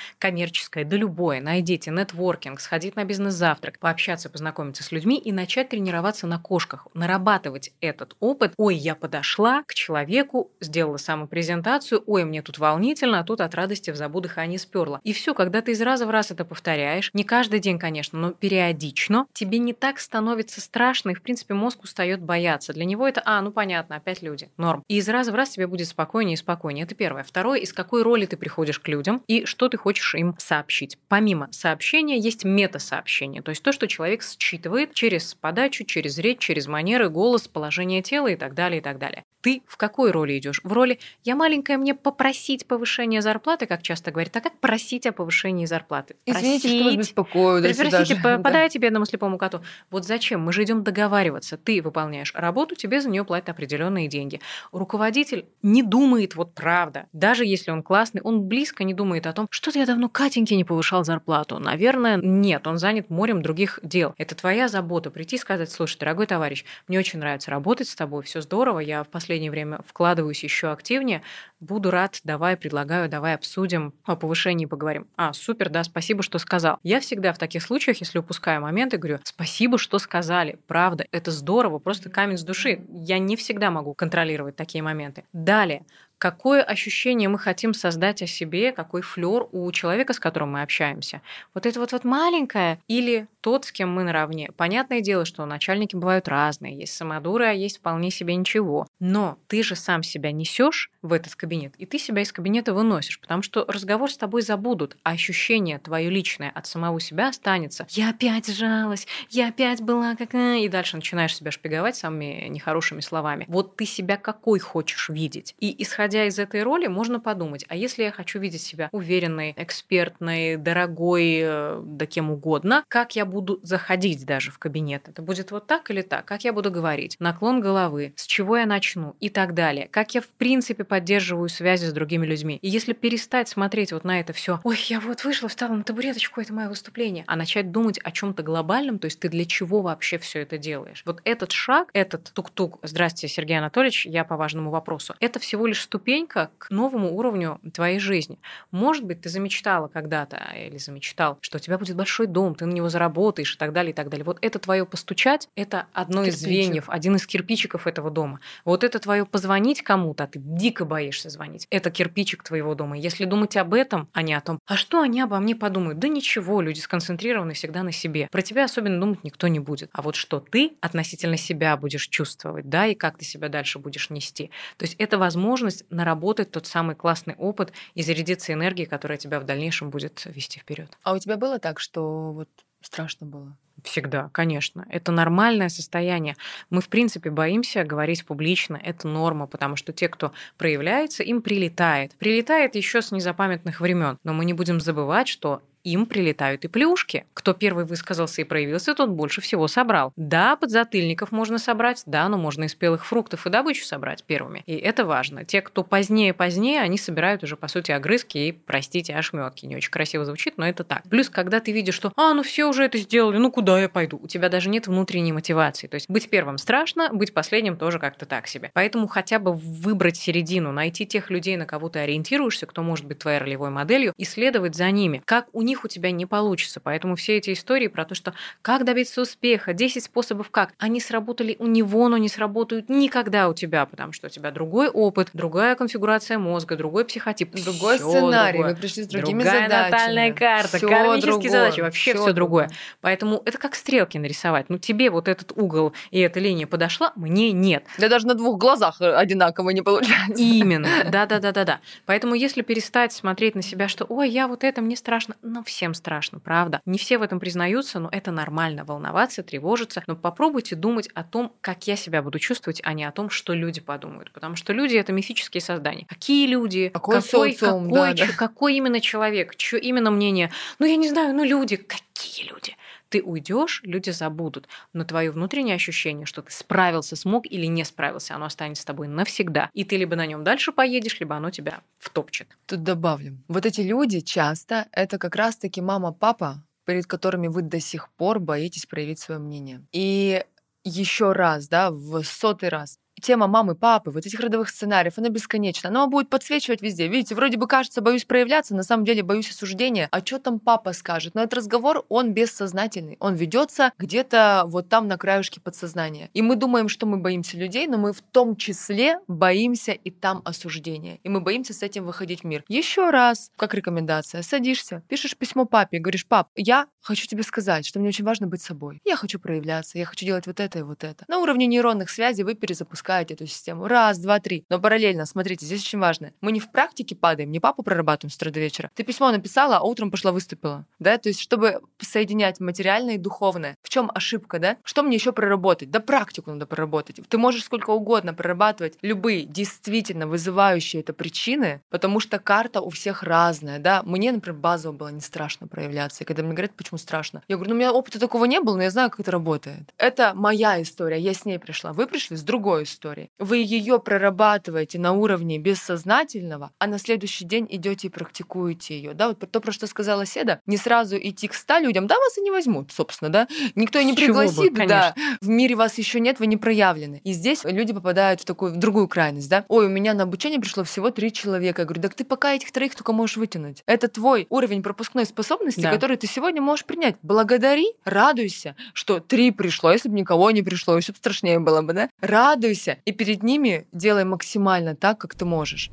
близкое, да любое, найдите нетворкинг, сходить на бизнес-завтрак, пообщаться, познакомиться с людьми и начать тренироваться на кошках, нарабатывать этот опыт. Ой, я подошла к человеку, сделала самопрезентацию, ой, мне тут волнительно, а тут от радости в забу дыхание сперла. И все, когда ты из раза в раз это повторяешь, не каждый день, конечно, но периодично, тебе не так становится страшно, и, в принципе, мозг устает бояться. Для него это, а, ну понятно, опять люди, норм. И из раза в раз тебе будет спокойнее и спокойнее. Это первое. Второе, из какой роли ты приходишь к людям и что ты хочешь им сообщить сообщить. Помимо сообщения есть мета-сообщение, то есть то, что человек считывает через подачу, через речь, через манеры, голос, положение тела и так далее, и так далее. Ты в какой роли идешь? В роли «я маленькая, мне попросить повышения зарплаты», как часто говорят, а как просить о повышении зарплаты? Извините, что вас беспокою. Да, Простите, подайте бедному слепому коту. Вот зачем? Мы же идем договариваться. Ты выполняешь работу, тебе за нее платят определенные деньги. Руководитель не думает, вот правда, даже если он классный, он близко не думает о том, что-то я давно Катеньке не повышал зарплату. Наверное, нет, он занят морем других дел. Это твоя забота прийти и сказать, слушай, дорогой товарищ, мне очень нравится работать с тобой, все здорово, я в последнее время вкладываюсь еще активнее, буду рад, давай, предлагаю, давай обсудим, о повышении поговорим. А, супер, да, спасибо, что сказал. Я всегда в таких случаях, если упускаю моменты, говорю, спасибо, что сказали, правда, это здорово, просто камень с души. Я не всегда могу контролировать такие моменты. Далее, какое ощущение мы хотим создать о себе, какой флер у человека, с которым мы общаемся. Вот это вот, вот маленькое или тот, с кем мы наравне. Понятное дело, что начальники бывают разные, есть самодуры, а есть вполне себе ничего. Но ты же сам себя несешь в этот кабинет, и ты себя из кабинета выносишь, потому что разговор с тобой забудут, а ощущение твое личное от самого себя останется. Я опять жалась, я опять была какая... И дальше начинаешь себя шпиговать самыми нехорошими словами. Вот ты себя какой хочешь видеть. И исходя из этой роли, можно подумать, а если я хочу видеть себя уверенной, экспертной, дорогой, э, да кем угодно, как я буду заходить даже в кабинет. Это будет вот так или так? Как я буду говорить? Наклон головы? С чего я начну? И так далее. Как я в принципе поддерживаю связи с другими людьми? И если перестать смотреть вот на это все, ой, я вот вышла, встала на табуреточку, это мое выступление, а начать думать о чем-то глобальном, то есть ты для чего вообще все это делаешь? Вот этот шаг, этот тук-тук, здрасте, Сергей Анатольевич, я по важному вопросу, это всего лишь ступенька к новому уровню твоей жизни. Может быть, ты замечтала когда-то или замечтал, что у тебя будет большой дом, ты на него заработаешь, работаешь и так далее, и так далее. Вот это твое постучать, это одно Кирпичик. из звеньев, один из кирпичиков этого дома. Вот это твое позвонить кому-то, а ты дико боишься звонить. Это кирпичик твоего дома. Если думать об этом, а не о том, а что они обо мне подумают? Да ничего, люди сконцентрированы всегда на себе. Про тебя особенно думать никто не будет. А вот что ты относительно себя будешь чувствовать, да, и как ты себя дальше будешь нести. То есть это возможность наработать тот самый классный опыт и зарядиться энергией, которая тебя в дальнейшем будет вести вперед. А у тебя было так, что вот Страшно было. Всегда, конечно. Это нормальное состояние. Мы, в принципе, боимся говорить публично. Это норма, потому что те, кто проявляется, им прилетает. Прилетает еще с незапамятных времен. Но мы не будем забывать, что им прилетают и плюшки. Кто первый высказался и проявился, тот больше всего собрал. Да, подзатыльников можно собрать, да, но можно и спелых фруктов и добычу собрать первыми. И это важно. Те, кто позднее-позднее, они собирают уже, по сути, огрызки и, простите, ошметки. Не очень красиво звучит, но это так. Плюс, когда ты видишь, что, а, ну все уже это сделали, ну куда я пойду? У тебя даже нет внутренней мотивации. То есть быть первым страшно, быть последним тоже как-то так себе. Поэтому хотя бы выбрать середину, найти тех людей, на кого ты ориентируешься, кто может быть твоей ролевой моделью, и следовать за ними. Как у них них у тебя не получится. Поэтому все эти истории про то, что как добиться успеха, 10 способов как, они сработали у него, но не сработают никогда у тебя, потому что у тебя другой опыт, другая конфигурация мозга, другой психотип, другой всё сценарий, другое. вы пришли с другими другая задачами. натальная карта, всё кармические другое. задачи, вообще все, другое. другое. Поэтому это как стрелки нарисовать. Ну тебе вот этот угол и эта линия подошла, мне нет. Да даже на двух глазах одинаково не получается. Именно, да-да-да-да-да. Поэтому если перестать смотреть на себя, что ой, я вот это, мне страшно, но всем страшно, правда. Не все в этом признаются, но это нормально волноваться, тревожиться. Но попробуйте думать о том, как я себя буду чувствовать, а не о том, что люди подумают. Потому что люди это мифические создания. Какие люди? Какой, какой, социум, какой, да, да. какой именно человек? Чье именно мнение? Ну, я не знаю, ну люди. Какие люди? Ты уйдешь, люди забудут. Но твое внутреннее ощущение, что ты справился, смог или не справился, оно останется с тобой навсегда. И ты либо на нем дальше поедешь, либо оно тебя втопчет. Тут добавлю. Вот эти люди часто это как раз-таки мама-папа, перед которыми вы до сих пор боитесь проявить свое мнение. И еще раз, да, в сотый раз тема мамы, папы, вот этих родовых сценариев, она бесконечна. Она будет подсвечивать везде. Видите, вроде бы кажется, боюсь проявляться, на самом деле боюсь осуждения. А что там папа скажет? Но этот разговор, он бессознательный. Он ведется где-то вот там на краюшке подсознания. И мы думаем, что мы боимся людей, но мы в том числе боимся и там осуждения. И мы боимся с этим выходить в мир. Еще раз, как рекомендация, садишься, пишешь письмо папе, говоришь, пап, я хочу тебе сказать, что мне очень важно быть собой. Я хочу проявляться, я хочу делать вот это и вот это. На уровне нейронных связей вы перезапускаете запускаете эту систему. Раз, два, три. Но параллельно, смотрите, здесь очень важно. Мы не в практике падаем, не папу прорабатываем с утра до вечера. Ты письмо написала, а утром пошла выступила. Да, то есть, чтобы соединять материальное и духовное. В чем ошибка, да? Что мне еще проработать? Да практику надо проработать. Ты можешь сколько угодно прорабатывать любые действительно вызывающие это причины, потому что карта у всех разная, да. Мне, например, базово было не страшно проявляться. И когда мне говорят, почему страшно, я говорю, ну у меня опыта такого не было, но я знаю, как это работает. Это моя история, я с ней пришла. Вы пришли с другой историей. Вы ее прорабатываете на уровне бессознательного, а на следующий день идете и практикуете ее. Да, вот то, про что сказала Седа, не сразу идти к ста людям, да, вас и не возьмут, собственно, да. Никто и не пригласит, бы, да. В мире вас еще нет, вы не проявлены. И здесь люди попадают в такую в другую крайность, да. Ой, у меня на обучение пришло всего три человека. Я говорю, так ты пока этих троих только можешь вытянуть. Это твой уровень пропускной способности, да. который ты сегодня можешь принять. Благодари, радуйся, что три пришло, если бы никого не пришло, еще бы страшнее было бы, да? Радуйся и перед ними делай максимально так, как ты можешь.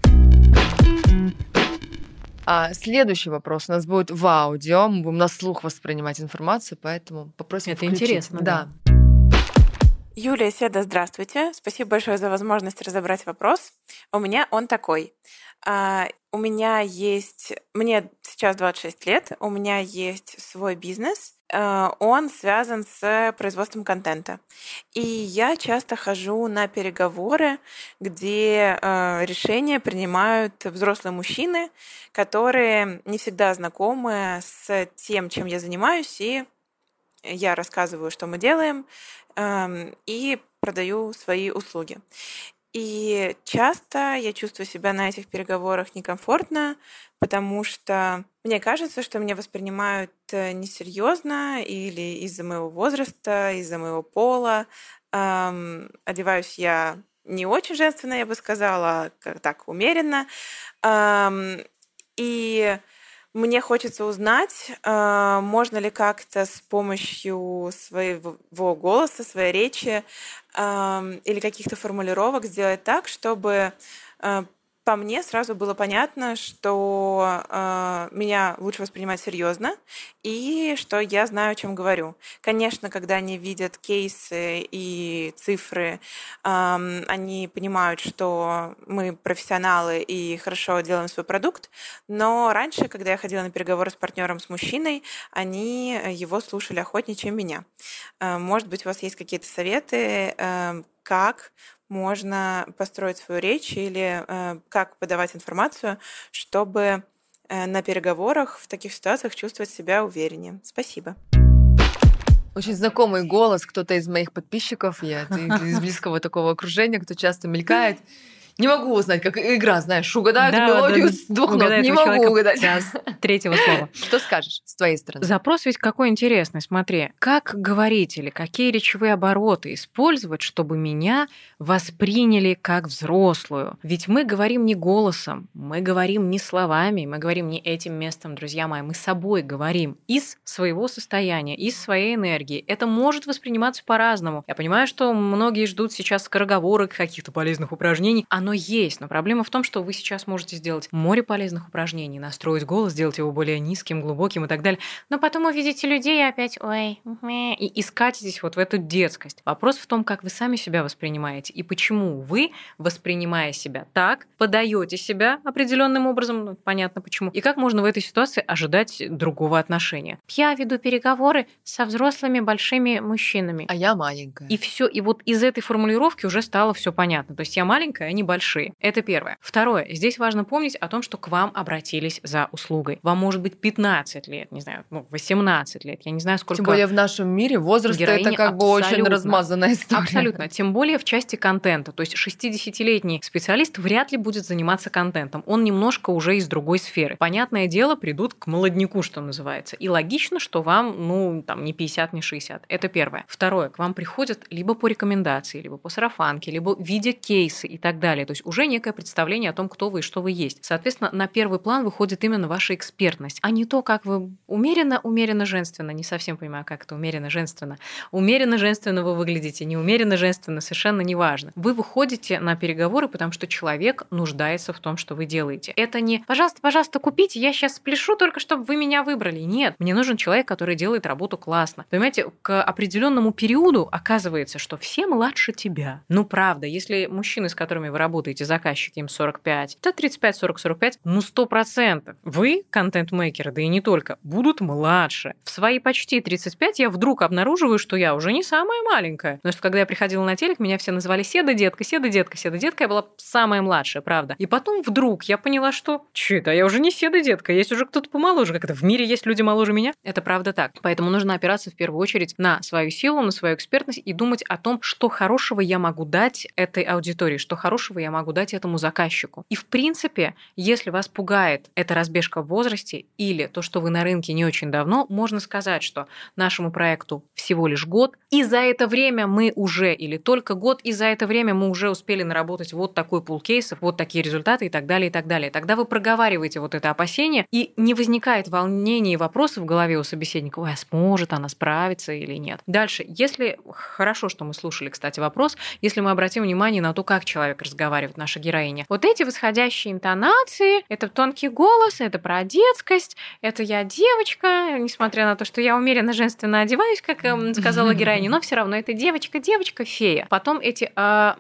А следующий вопрос у нас будет в аудио. Мы будем на слух воспринимать информацию, поэтому попросим Это включить. интересно. Да. Юлия Седа, здравствуйте. Спасибо большое за возможность разобрать вопрос. У меня он такой. А, у меня есть... Мне сейчас 26 лет. У меня есть свой бизнес. А, он связан с производством контента. И я часто хожу на переговоры, где а, решения принимают взрослые мужчины, которые не всегда знакомы с тем, чем я занимаюсь, и я рассказываю, что мы делаем, и продаю свои услуги. И часто я чувствую себя на этих переговорах некомфортно, потому что мне кажется, что меня воспринимают э, несерьезно или из-за моего возраста, из-за моего пола. Эм, одеваюсь я не очень женственно, я бы сказала, как так умеренно. Эм, и мне хочется узнать, э, можно ли как-то с помощью своего голоса, своей речи э, или каких-то формулировок сделать так, чтобы э, по мне сразу было понятно, что э, меня лучше воспринимать серьезно и что я знаю, о чем говорю. Конечно, когда они видят кейсы и цифры, э, они понимают, что мы профессионалы и хорошо делаем свой продукт. Но раньше, когда я ходила на переговоры с партнером, с мужчиной, они его слушали охотнее, чем меня. Э, может быть, у вас есть какие-то советы, э, как можно построить свою речь или э, как подавать информацию, чтобы э, на переговорах в таких ситуациях чувствовать себя увереннее. Спасибо. Очень знакомый голос, кто-то из моих подписчиков, я из близкого такого окружения, кто часто мелькает. [LAUGHS] Не могу узнать, как игра, знаешь, угадают да, мелодию да, с двух нот. Не могу угадать. С третьего слова. [LAUGHS] Что скажешь с твоей стороны? Запрос ведь какой интересный. Смотри, как говорить или какие речевые обороты использовать, чтобы меня восприняли как взрослую? Ведь мы говорим не голосом, мы говорим не словами, мы говорим не этим местом, друзья мои, мы собой говорим из своего состояния, из своей энергии. Это может восприниматься по-разному. Я понимаю, что многие ждут сейчас скороговорок, каких-то полезных упражнений, а оно есть, но проблема в том, что вы сейчас можете сделать море полезных упражнений, настроить голос, сделать его более низким, глубоким и так далее, но потом увидите людей и опять ой, и искать здесь вот в эту детскость. Вопрос в том, как вы сами себя воспринимаете и почему вы, воспринимая себя так, подаете себя определенным образом, ну, понятно почему, и как можно в этой ситуации ожидать другого отношения. Я веду переговоры со взрослыми большими мужчинами. А я маленькая. И все, и вот из этой формулировки уже стало все понятно. То есть я маленькая, они большие. Это первое. Второе. Здесь важно помнить о том, что к вам обратились за услугой. Вам может быть 15 лет, не знаю, ну, 18 лет, я не знаю, сколько. Тем более в нашем мире возраст это как бы очень размазанная история. Абсолютно. Тем более в части контента. То есть 60-летний специалист вряд ли будет заниматься контентом. Он немножко уже из другой сферы. Понятное дело, придут к молодняку, что называется. И логично, что вам, ну, там, не 50, не 60. Это первое. Второе. К вам приходят либо по рекомендации, либо по сарафанке, либо видя кейсы и так далее. Далее. То есть уже некое представление о том, кто вы и что вы есть. Соответственно, на первый план выходит именно ваша экспертность, а не то, как вы умеренно, умеренно женственно, не совсем понимаю, как это умеренно женственно. Умеренно женственно вы выглядите, не умеренно женственно, совершенно неважно. Вы выходите на переговоры, потому что человек нуждается в том, что вы делаете. Это не «пожалуйста, пожалуйста, купите, я сейчас спляшу только, чтобы вы меня выбрали». Нет, мне нужен человек, который делает работу классно. Понимаете, к определенному периоду оказывается, что все младше тебя. Ну, правда, если мужчины, с которыми вы работаете, заказчики, им 45, то 35, 40, 45, ну, 100%. Вы, контент-мейкеры, да и не только, будут младше. В свои почти 35 я вдруг обнаруживаю, что я уже не самая маленькая. Потому что когда я приходила на телек, меня все называли Седа детка, Седа детка, Седа детка, я была самая младшая, правда. И потом вдруг я поняла, что, че это, я уже не Седа детка, есть уже кто-то помоложе, как это в мире есть люди моложе меня. Это правда так. Поэтому нужно опираться в первую очередь на свою силу, на свою экспертность и думать о том, что хорошего я могу дать этой аудитории, что хорошего я могу дать этому заказчику. И в принципе, если вас пугает эта разбежка в возрасте или то, что вы на рынке не очень давно, можно сказать, что нашему проекту всего лишь год, и за это время мы уже, или только год, и за это время мы уже успели наработать вот такой пул кейсов, вот такие результаты и так далее, и так далее. Тогда вы проговариваете вот это опасение, и не возникает волнений и вопросов в голове у собеседника, ой, а сможет она справиться или нет. Дальше, если, хорошо, что мы слушали, кстати, вопрос, если мы обратим внимание на то, как человек разговаривает, наша героиня. Вот эти восходящие интонации, это тонкий голос, это про детскость, это я девочка, несмотря на то, что я умеренно женственно одеваюсь, как эм, [LAUGHS] сказала героиня, но все равно это девочка, девочка, фея. Потом эти а,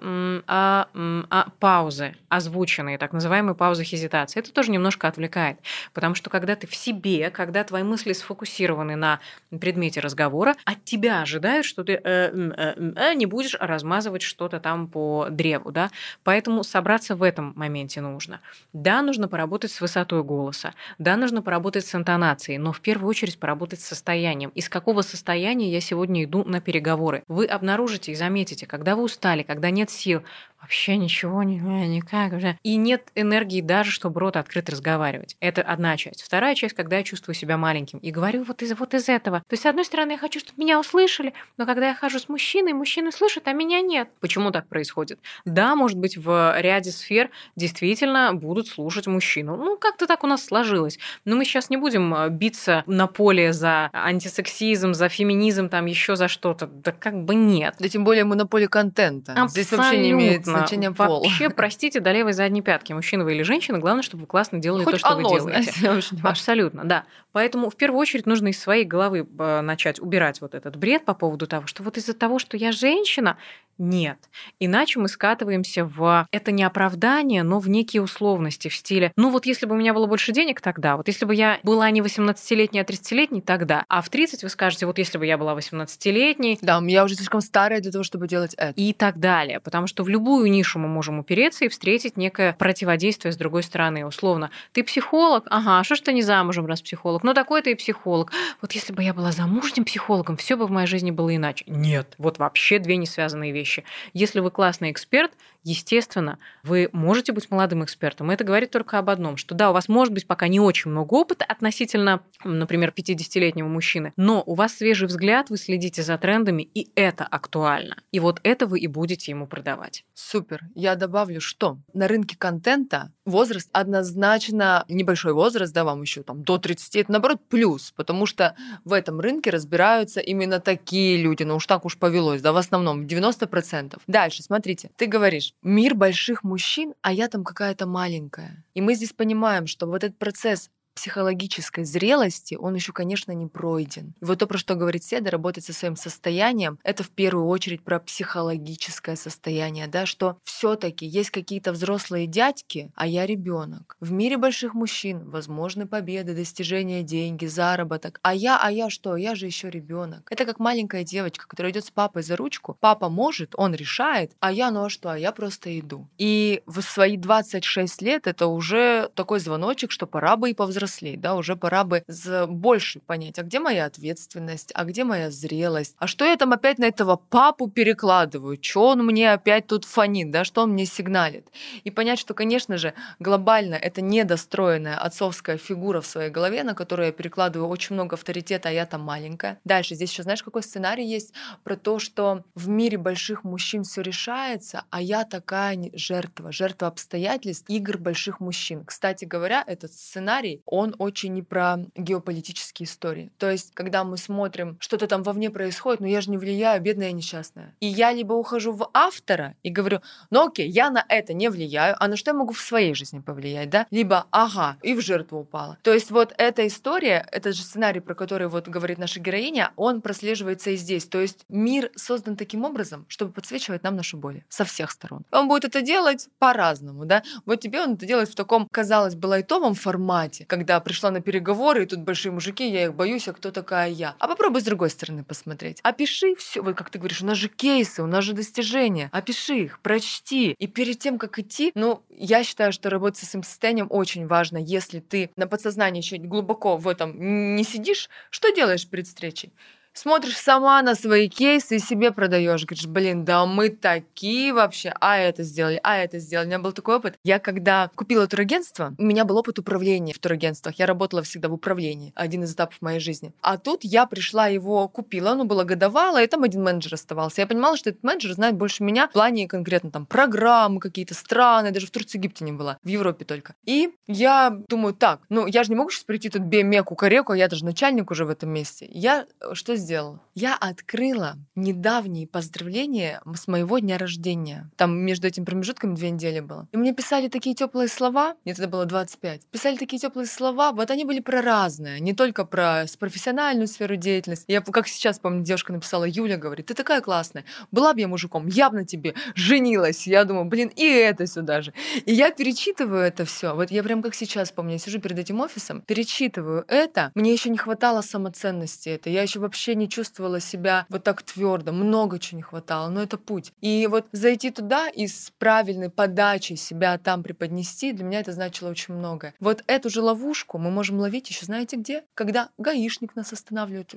а, а, паузы, озвученные, так называемые паузы хезитации, это тоже немножко отвлекает, потому что когда ты в себе, когда твои мысли сфокусированы на предмете разговора, от тебя ожидают, что ты э, э, э, не будешь размазывать что-то там по древу, да, поэтому собраться в этом моменте нужно. Да, нужно поработать с высотой голоса, да, нужно поработать с интонацией, но в первую очередь поработать с состоянием. Из какого состояния я сегодня иду на переговоры? Вы обнаружите и заметите, когда вы устали, когда нет сил, вообще ничего не никак уже. И нет энергии даже, чтобы рот открыт разговаривать. Это одна часть. Вторая часть, когда я чувствую себя маленьким и говорю вот из, вот из этого. То есть, с одной стороны, я хочу, чтобы меня услышали, но когда я хожу с мужчиной, мужчины слышат, а меня нет. Почему так происходит? Да, может быть, в ряде сфер действительно будут слушать мужчину. Ну, как-то так у нас сложилось. Но мы сейчас не будем э, биться на поле за антисексизм, за феминизм, там еще за что-то. Да как бы нет. Да тем более мы на поле контента. Абсолютно. Здесь вообще не имеет значения пол. Вообще, простите, до левой задней пятки. Мужчина вы или женщина, главное, чтобы вы классно делали Хоть то, что вы делаете. знаете, Абсолютно, да. Поэтому в первую очередь нужно из своей головы э, начать убирать вот этот бред по поводу того, что вот из-за того, что я женщина, нет. Иначе мы скатываемся в это не оправдание, но в некие условности в стиле, ну вот если бы у меня было больше денег, тогда. Вот если бы я была не 18-летней, а 30-летней, тогда. А в 30 вы скажете, вот если бы я была 18-летней. Да, я уже слишком старая для того, чтобы делать это. И так далее. Потому что в любую нишу мы можем упереться и встретить некое противодействие с другой стороны. Условно, ты психолог? Ага, а что ж ты не замужем, раз психолог? Ну такой ты и психолог. Вот если бы я была замужним психологом, все бы в моей жизни было иначе. Нет. Вот вообще две не связанные вещи вещи. Если вы классный эксперт, естественно, вы можете быть молодым экспертом. Это говорит только об одном, что да, у вас может быть пока не очень много опыта относительно, например, 50-летнего мужчины, но у вас свежий взгляд, вы следите за трендами, и это актуально. И вот это вы и будете ему продавать. Супер. Я добавлю, что на рынке контента возраст однозначно небольшой возраст, да, вам еще там до 30, это наоборот плюс, потому что в этом рынке разбираются именно такие люди, ну уж так уж повелось, да, в основном 90%. Дальше, смотрите, ты говоришь, мир больших мужчин, а я там какая-то маленькая. И мы здесь понимаем, что вот этот процесс психологической зрелости, он еще, конечно, не пройден. И вот то, про что говорит Седа, работать со своим состоянием, это в первую очередь про психологическое состояние, да, что все-таки есть какие-то взрослые дядьки, а я ребенок. В мире больших мужчин возможны победы, достижения, деньги, заработок. А я, а я что? Я же еще ребенок. Это как маленькая девочка, которая идет с папой за ручку. Папа может, он решает, а я, ну а что? А я просто иду. И в свои 26 лет это уже такой звоночек, что пора бы и повзрослеть повзрослеть, да, уже пора бы больше понять, а где моя ответственность, а где моя зрелость, а что я там опять на этого папу перекладываю, что он мне опять тут фонит, да, что он мне сигналит. И понять, что, конечно же, глобально это недостроенная отцовская фигура в своей голове, на которую я перекладываю очень много авторитета, а я там маленькая. Дальше здесь еще знаешь, какой сценарий есть про то, что в мире больших мужчин все решается, а я такая жертва, жертва обстоятельств игр больших мужчин. Кстати говоря, этот сценарий, он очень не про геополитические истории. То есть, когда мы смотрим, что-то там вовне происходит, но я же не влияю, бедная и несчастная. И я либо ухожу в автора и говорю, ну окей, я на это не влияю, а на что я могу в своей жизни повлиять, да? Либо, ага, и в жертву упала. То есть вот эта история, этот же сценарий, про который вот говорит наша героиня, он прослеживается и здесь. То есть мир создан таким образом, чтобы подсвечивать нам наши боли со всех сторон. Он будет это делать по-разному, да? Вот тебе он это делает в таком, казалось бы, лайтовом формате, когда пришла на переговоры, и тут большие мужики, я их боюсь, а кто такая я? А попробуй с другой стороны посмотреть. Опиши все, вот как ты говоришь, у нас же кейсы, у нас же достижения. Опиши их, прочти. И перед тем, как идти, ну, я считаю, что работать с этим состоянием очень важно. Если ты на подсознании еще глубоко в этом не сидишь, что делаешь перед встречей? Смотришь сама на свои кейсы и себе продаешь. Говоришь, блин, да мы такие вообще, а это сделали, а это сделали. У меня был такой опыт. Я когда купила турагентство, у меня был опыт управления в турагентствах. Я работала всегда в управлении, один из этапов моей жизни. А тут я пришла его купила, оно было годовало, и там один менеджер оставался. Я понимала, что этот менеджер знает больше меня в плане конкретно там программы какие-то страны, даже в Турции, Египте не была, в Европе только. И я думаю, так, ну я же не могу сейчас прийти тут бемеку кареку, а я даже начальник уже в этом месте. Я что сделала? Я открыла недавние поздравления с моего дня рождения. Там между этим промежутками две недели было. И мне писали такие теплые слова, мне тогда было 25, писали такие теплые слова, вот они были про разное, не только про профессиональную сферу деятельности. Я, как сейчас помню, девушка написала, Юля говорит, ты такая классная, была бы я мужиком, я бы на тебе женилась. Я думаю, блин, и это сюда же. И я перечитываю это все. Вот я прям как сейчас помню, я сижу перед этим офисом, перечитываю это. Мне еще не хватало самоценности это. Я еще вообще не чувствовала себя вот так твердо, много чего не хватало, но это путь. И вот зайти туда и с правильной подачей себя там преподнести, для меня это значило очень многое. Вот эту же ловушку мы можем ловить еще знаете где? Когда гаишник нас останавливает,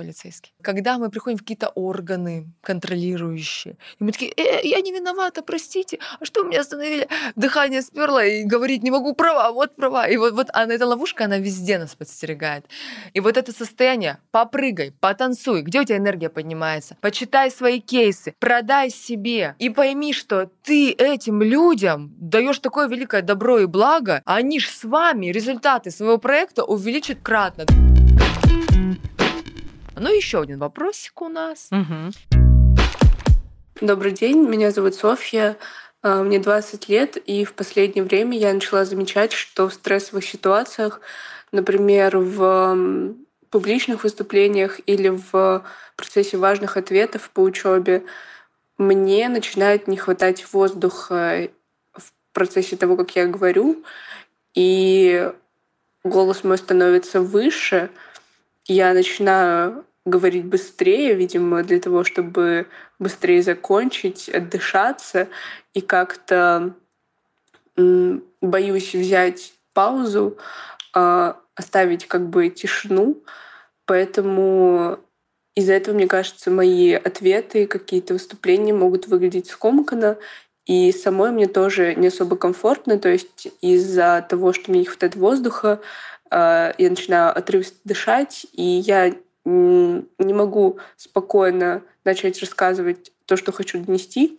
полицейский. Когда мы приходим в какие-то органы контролирующие, и мы такие, э, я не виновата, простите, а что меня остановили? Дыхание сперло и говорить не могу, права, вот права. И вот, вот она, эта ловушка, она везде нас подстерегает. И вот это состояние, попрыгай, потанцуй, где у тебя энергия поднимается, почитай свои кейсы, продай себе и пойми, что ты этим людям даешь такое великое добро и благо, а они ж с вами результаты своего проекта увеличат кратно. Ну, еще один вопросик у нас. Угу. Добрый день, меня зовут Софья. А, мне 20 лет, и в последнее время я начала замечать, что в стрессовых ситуациях, например, в публичных выступлениях или в процессе важных ответов по учебе, мне начинает не хватать воздуха в процессе того, как я говорю, и голос мой становится выше, я начинаю говорить быстрее, видимо, для того, чтобы быстрее закончить, отдышаться. И как-то боюсь взять паузу, а, оставить как бы тишину, поэтому из-за этого, мне кажется, мои ответы, какие-то выступления могут выглядеть скомканно, и самой мне тоже не особо комфортно, то есть из-за того, что мне не хватает воздуха, я начинаю отрывисто дышать, и я не могу спокойно начать рассказывать то, что хочу донести,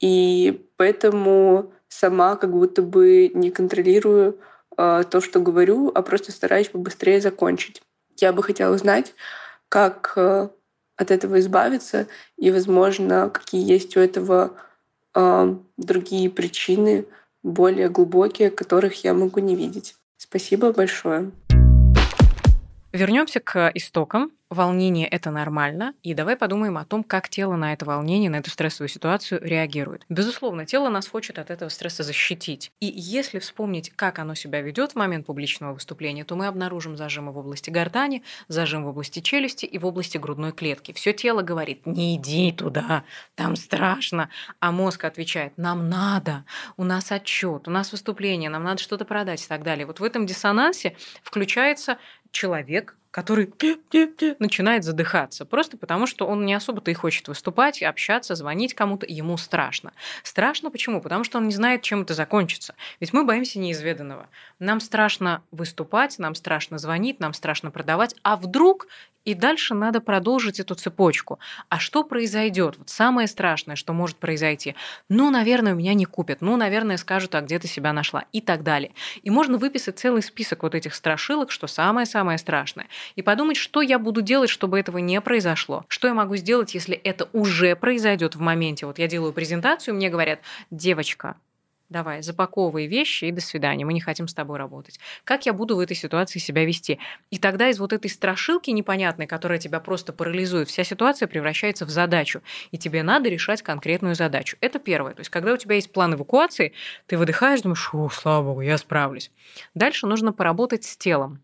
и поэтому сама как будто бы не контролирую э, то, что говорю, а просто стараюсь побыстрее закончить. Я бы хотела узнать, как э, от этого избавиться и, возможно, какие есть у этого э, другие причины, более глубокие, которых я могу не видеть. Спасибо большое. Вернемся к истокам. Волнение – это нормально, и давай подумаем о том, как тело на это волнение, на эту стрессовую ситуацию реагирует. Безусловно, тело нас хочет от этого стресса защитить. И если вспомнить, как оно себя ведет в момент публичного выступления, то мы обнаружим зажимы в области гортани, зажим в области челюсти и в области грудной клетки. Все тело говорит «не иди туда, там страшно», а мозг отвечает «нам надо, у нас отчет, у нас выступление, нам надо что-то продать» и так далее. Вот в этом диссонансе включается человек, который начинает задыхаться, просто потому что он не особо-то и хочет выступать, общаться, звонить кому-то, ему страшно. Страшно почему? Потому что он не знает, чем это закончится. Ведь мы боимся неизведанного. Нам страшно выступать, нам страшно звонить, нам страшно продавать, а вдруг и дальше надо продолжить эту цепочку. А что произойдет? Вот самое страшное, что может произойти. Ну, наверное, у меня не купят. Ну, наверное, скажут, а где ты себя нашла? И так далее. И можно выписать целый список вот этих страшилок, что самое-самое страшное. И подумать, что я буду делать, чтобы этого не произошло. Что я могу сделать, если это уже произойдет в моменте. Вот я делаю презентацию, мне говорят, девочка, Давай, запаковывай вещи и до свидания, мы не хотим с тобой работать. Как я буду в этой ситуации себя вести? И тогда из вот этой страшилки непонятной, которая тебя просто парализует, вся ситуация превращается в задачу, и тебе надо решать конкретную задачу. Это первое. То есть, когда у тебя есть план эвакуации, ты выдыхаешь, думаешь, ух, слава богу, я справлюсь. Дальше нужно поработать с телом.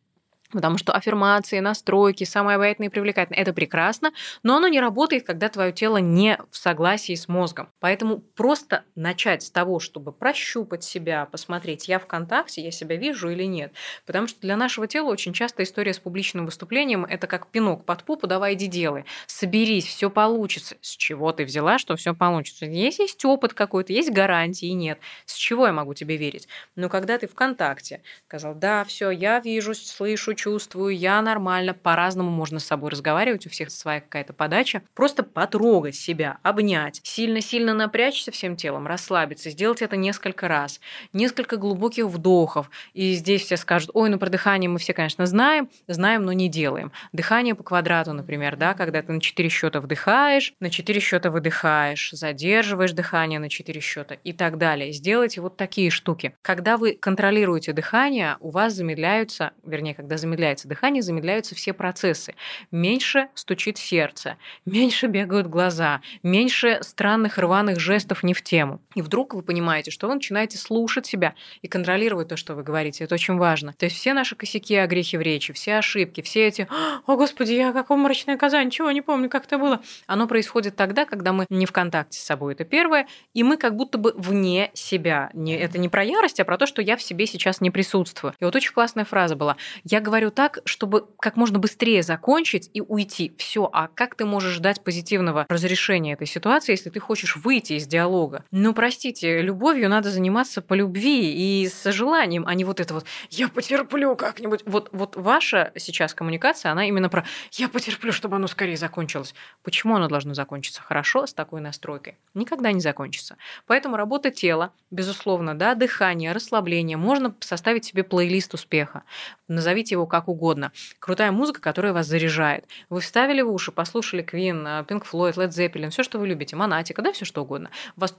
Потому что аффирмации, настройки, самое обаятельное и привлекательное – это прекрасно, но оно не работает, когда твое тело не в согласии с мозгом. Поэтому просто начать с того, чтобы прощупать себя, посмотреть, я в контакте, я себя вижу или нет. Потому что для нашего тела очень часто история с публичным выступлением – это как пинок под пупу, давай иди делай. Соберись, все получится. С чего ты взяла, что все получится? Есть, есть опыт какой-то, есть гарантии, нет. С чего я могу тебе верить? Но когда ты в контакте, сказал, да, все, я вижу, слышу, чувствую, я нормально, по-разному можно с собой разговаривать, у всех своя какая-то подача. Просто потрогать себя, обнять, сильно-сильно напрячься всем телом, расслабиться, сделать это несколько раз, несколько глубоких вдохов. И здесь все скажут, ой, ну про дыхание мы все, конечно, знаем, знаем, но не делаем. Дыхание по квадрату, например, да, когда ты на 4 счета вдыхаешь, на 4 счета выдыхаешь, задерживаешь дыхание на 4 счета и так далее. Сделайте вот такие штуки. Когда вы контролируете дыхание, у вас замедляются, вернее, когда замедляются замедляется дыхание, замедляются все процессы. Меньше стучит сердце, меньше бегают глаза, меньше странных рваных жестов не в тему. И вдруг вы понимаете, что вы начинаете слушать себя и контролировать то, что вы говорите. Это очень важно. То есть все наши косяки, огрехи в речи, все ошибки, все эти «О, Господи, я как обморочная коза, ничего не помню, как это было». Оно происходит тогда, когда мы не в контакте с собой, это первое, и мы как будто бы вне себя. Не, это не про ярость, а про то, что я в себе сейчас не присутствую. И вот очень классная фраза была. Я говорю говорю так, чтобы как можно быстрее закончить и уйти. Все, а как ты можешь ждать позитивного разрешения этой ситуации, если ты хочешь выйти из диалога? Ну, простите, любовью надо заниматься по любви и с желанием, а не вот это вот «я потерплю как-нибудь». Вот, вот ваша сейчас коммуникация, она именно про «я потерплю, чтобы оно скорее закончилось». Почему оно должно закончиться хорошо с такой настройкой? Никогда не закончится. Поэтому работа тела, безусловно, да, дыхание, расслабление. Можно составить себе плейлист успеха. Назовите его как угодно. Крутая музыка, которая вас заряжает. Вы вставили в уши, послушали Queen, Pink Floyd, Led Zeppelin, все, что вы любите, Монатика, да, все что угодно. Вас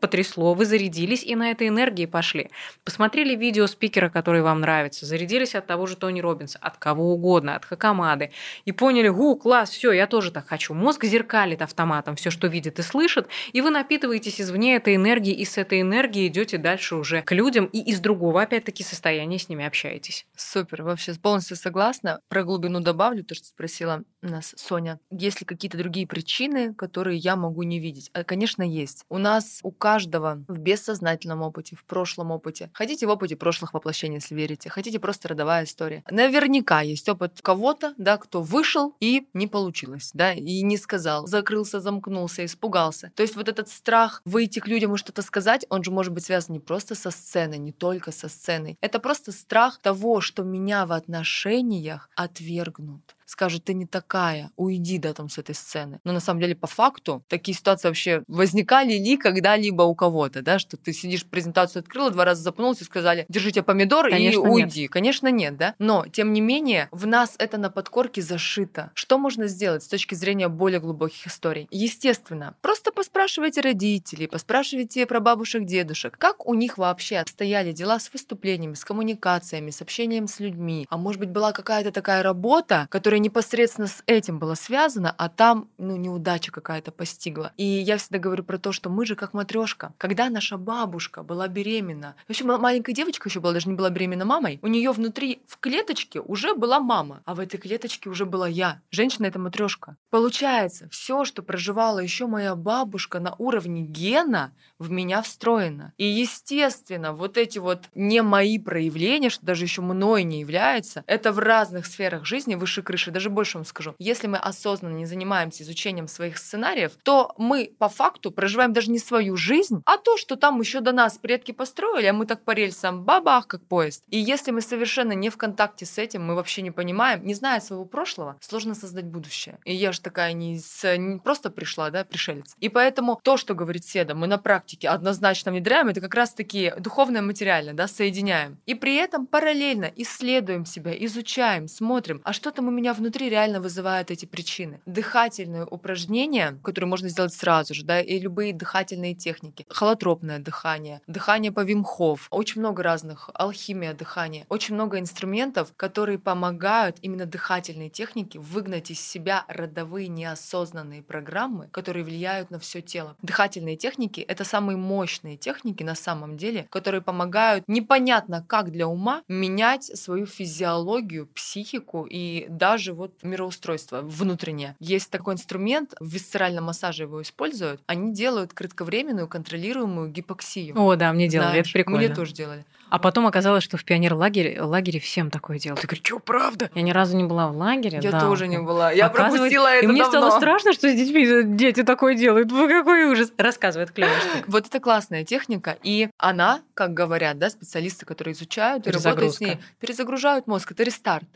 потрясло, вы зарядились и на этой энергии пошли. Посмотрели видео спикера, который вам нравится, зарядились от того же Тони Робинса, от кого угодно, от Хакамады, и поняли, гу, класс, все, я тоже так хочу. Мозг зеркалит автоматом все, что видит и слышит, и вы напитываетесь извне этой энергии, и с этой энергией идете дальше уже к людям, и из другого, опять-таки, состояния с ними общаетесь. Супер, вообще полностью согласна. Про глубину добавлю то, что спросила нас Соня. Есть ли какие-то другие причины, которые я могу не видеть? А, конечно, есть. У нас у каждого в бессознательном опыте, в прошлом опыте. Хотите в опыте прошлых воплощений, если верите. Хотите просто родовая история. Наверняка есть опыт кого-то, да, кто вышел и не получилось, да, и не сказал, закрылся, замкнулся, испугался. То есть вот этот страх выйти к людям и что-то сказать, он же может быть связан не просто со сценой, не только со сценой. Это просто страх того, что меня в отношениях отвергнут скажет, ты не такая, уйди, да, там, с этой сцены. Но на самом деле, по факту, такие ситуации вообще возникали ли когда-либо у кого-то, да, что ты сидишь, презентацию открыла, два раза запнулся и сказали, держите помидор Конечно, и уйди. Нет. Конечно, нет, да. Но, тем не менее, в нас это на подкорке зашито. Что можно сделать с точки зрения более глубоких историй? Естественно, просто поспрашивайте родителей, поспрашивайте про бабушек, дедушек, как у них вообще стояли дела с выступлениями, с коммуникациями, с общением с людьми. А может быть, была какая-то такая работа, которая непосредственно с этим была связана, а там, ну, неудача какая-то постигла. И я всегда говорю про то, что мы же как матрешка. Когда наша бабушка была беременна, вообще маленькая девочка еще была, даже не была беременна мамой, у нее внутри в клеточке уже была мама, а в этой клеточке уже была я. Женщина это матрешка. Получается, все, что проживала еще моя бабушка на уровне гена, в меня встроено. И естественно, вот эти вот не мои проявления, что даже еще мной не является, это в разных сферах жизни выше крыши. Даже больше вам скажу. Если мы осознанно не занимаемся изучением своих сценариев, то мы по факту проживаем даже не свою жизнь, а то, что там еще до нас предки построили, а мы так по рельсам бабах, как поезд. И если мы совершенно не в контакте с этим, мы вообще не понимаем, не зная своего прошлого, сложно создать будущее. И я же такая не, с, не просто пришла, да, пришелец. И поэтому то, что говорит Седа, мы на практике однозначно внедряем, это как раз-таки духовное материальное, да, соединяем. И при этом параллельно исследуем себя, изучаем, смотрим, а что там у меня внутри реально вызывает эти причины. Дыхательные упражнения, которые можно сделать сразу же, да, и любые дыхательные техники. Холотропное дыхание, дыхание по Вимхов, очень много разных, алхимия дыхания, очень много инструментов, которые помогают именно дыхательные техники выгнать из себя родовые неосознанные программы, которые влияют на все тело. Дыхательные техники — это самые мощные техники на самом деле, которые помогают непонятно как для ума менять свою физиологию, психику и даже вот мироустройство внутреннее. Есть такой инструмент, в висцеральном массаже его используют, они делают кратковременную контролируемую гипоксию. О, да, мне делали, Знаешь, это прикольно. Мне тоже делали. А потом оказалось, что в пионер-лагере лагере всем такое делают. Ты говоришь, что, правда? Я ни разу не была в лагере. Я да. тоже не была. Я пропустила это И мне давно. стало страшно, что с детьми дети такое делают. Какой ужас. Рассказывает клевый [CLEARS THROAT] Вот это классная техника. И она, как говорят, да, специалисты, которые изучают и работают с ней, перезагружают мозг. Это рестарт.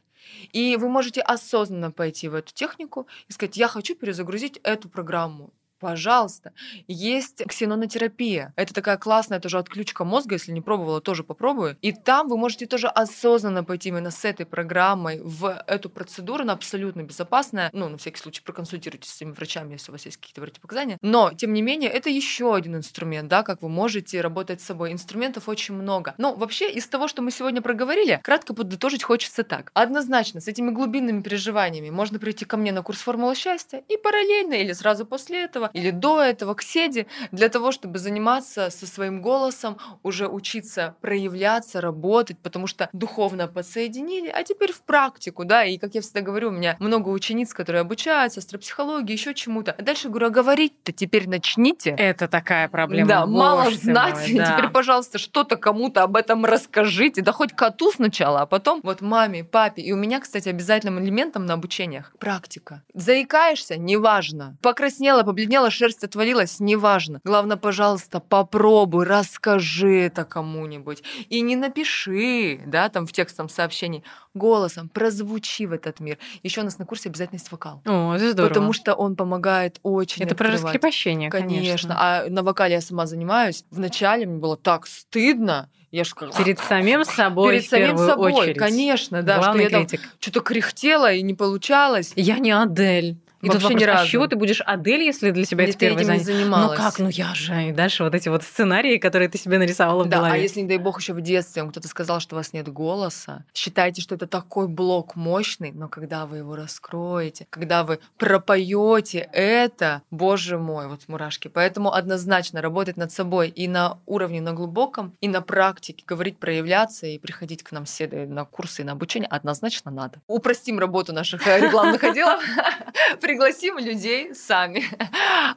И вы можете осознанно пойти в эту технику и сказать, я хочу перезагрузить эту программу. Пожалуйста. Есть ксенонотерапия. Это такая классная тоже отключка мозга. Если не пробовала, тоже попробую. И там вы можете тоже осознанно пойти именно с этой программой в эту процедуру. Она абсолютно безопасная. Ну, на всякий случай, проконсультируйтесь с своими врачами, если у вас есть какие-то противопоказания. Но, тем не менее, это еще один инструмент, да, как вы можете работать с собой. Инструментов очень много. Но вообще, из того, что мы сегодня проговорили, кратко подытожить хочется так. Однозначно, с этими глубинными переживаниями можно прийти ко мне на курс «Формула счастья» и параллельно или сразу после этого или до этого к седе для того, чтобы заниматься со своим голосом, уже учиться проявляться, работать, потому что духовно подсоединили, а теперь в практику, да, и как я всегда говорю, у меня много учениц, которые обучаются астропсихологии, еще чему-то. А дальше говорю, а говорить-то теперь начните. Это такая проблема. Да, мало знать. Мой, [LAUGHS] да. Теперь, пожалуйста, что-то кому-то об этом расскажите. Да хоть коту сначала, а потом вот маме, папе. И у меня, кстати, обязательным элементом на обучениях практика. Заикаешься, неважно. Покраснела, побледнела, побледнела, шерсть отвалилась, неважно. Главное, пожалуйста, попробуй, расскажи это кому-нибудь. И не напиши, да, там в текстовом сообщении, голосом прозвучи в этот мир. Еще у нас на курсе обязательно есть вокал. О, это здорово. Потому что он помогает очень Это открывать. про раскрепощение, конечно. конечно. А на вокале я сама занимаюсь. Вначале мне было так стыдно, я ж как... Перед самим собой, Перед самим собой, очередь. конечно, да. Главный что критик. я там что-то кряхтела и не получалось. Я не Адель. И Вообще тут ни вопрос, разу. а чего ты будешь Адель, если для тебя Или это первое занятие? занималась? Ну как, ну я же. И дальше вот эти вот сценарии, которые ты себе нарисовала в Да, голове. а если, не дай бог, еще в детстве вам кто-то сказал, что у вас нет голоса, считайте, что это такой блок мощный, но когда вы его раскроете, когда вы пропоете это, боже мой, вот мурашки. Поэтому однозначно работать над собой и на уровне, на глубоком, и на практике, говорить, проявляться и приходить к нам все на курсы и на обучение однозначно надо. Упростим работу наших э, рекламных отделов. Пригласим людей сами. [LAUGHS]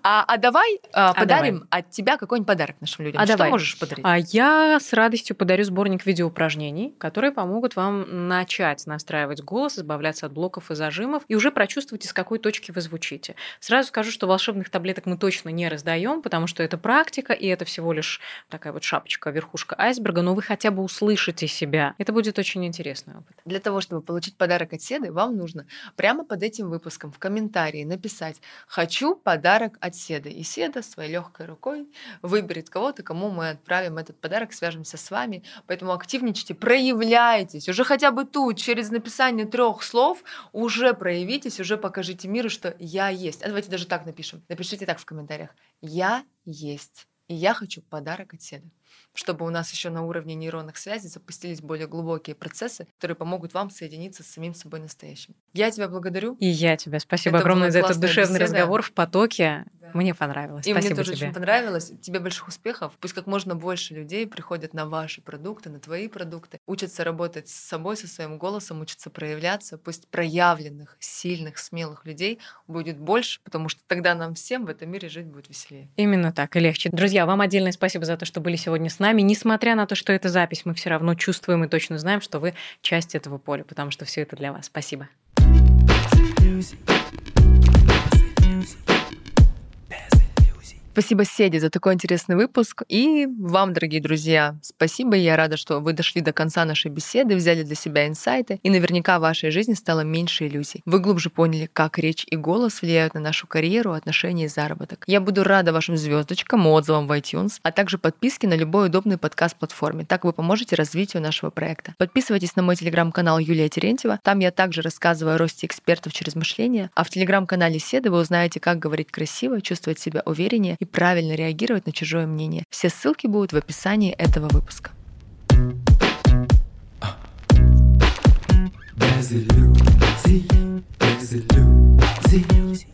А, а давай а, подарим от тебя какой-нибудь подарок нашим людям. А Что давай. можешь подарить? А я с радостью подарю сборник видеоупражнений, которые помогут вам начать настраивать голос, избавляться от блоков и зажимов и уже прочувствовать, из какой точки вы звучите. Сразу скажу, что волшебных таблеток мы точно не раздаем, потому что это практика, и это всего лишь такая вот шапочка, верхушка айсберга, но вы хотя бы услышите себя. Это будет очень интересный опыт. Для того, чтобы получить подарок от Седы, вам нужно прямо под этим выпуском в комментарии написать «Хочу подарок от Седы». И Седа своей легкой рукой выберет кого-то, кому мы отправим этот подарок, свяжемся с вами. Поэтому активничайте, проявляйтесь. Уже хотя бы тут, через написание трех слов, уже проявитесь, уже покажите миру, что я есть. А давайте даже так напишем. Напишите так в комментариях. Я есть. И я хочу подарок от Седы чтобы у нас еще на уровне нейронных связей запустились более глубокие процессы, которые помогут вам соединиться с самим собой настоящим. Я тебя благодарю. И я тебя. Спасибо Это огромное за этот душевный беседа. разговор в потоке. Да. Мне понравилось. И Спасибо мне тоже тебе. очень понравилось. Тебе больших успехов. Пусть как можно больше людей приходят на ваши продукты, на твои продукты, учатся работать с собой, со своим голосом, учатся проявляться. Пусть проявленных, сильных, смелых людей будет больше, потому что тогда нам всем в этом мире жить будет веселее. Именно так и легче. Друзья, вам отдельное спасибо за то, что были сегодня с нами. Несмотря на то, что это запись, мы все равно чувствуем и точно знаем, что вы часть этого поля, потому что все это для вас. Спасибо. Спасибо, Седи, за такой интересный выпуск. И вам, дорогие друзья, спасибо. Я рада, что вы дошли до конца нашей беседы, взяли для себя инсайты, и наверняка в вашей жизни стало меньше иллюзий. Вы глубже поняли, как речь и голос влияют на нашу карьеру, отношения и заработок. Я буду рада вашим звездочкам, отзывам в iTunes, а также подписке на любой удобный подкаст-платформе. Так вы поможете развитию нашего проекта. Подписывайтесь на мой телеграм-канал Юлия Терентьева. Там я также рассказываю о росте экспертов через мышление. А в телеграм-канале Седы вы узнаете, как говорить красиво, чувствовать себя увереннее и правильно реагировать на чужое мнение. Все ссылки будут в описании этого выпуска. Без иллюзий, без иллюзий. Без.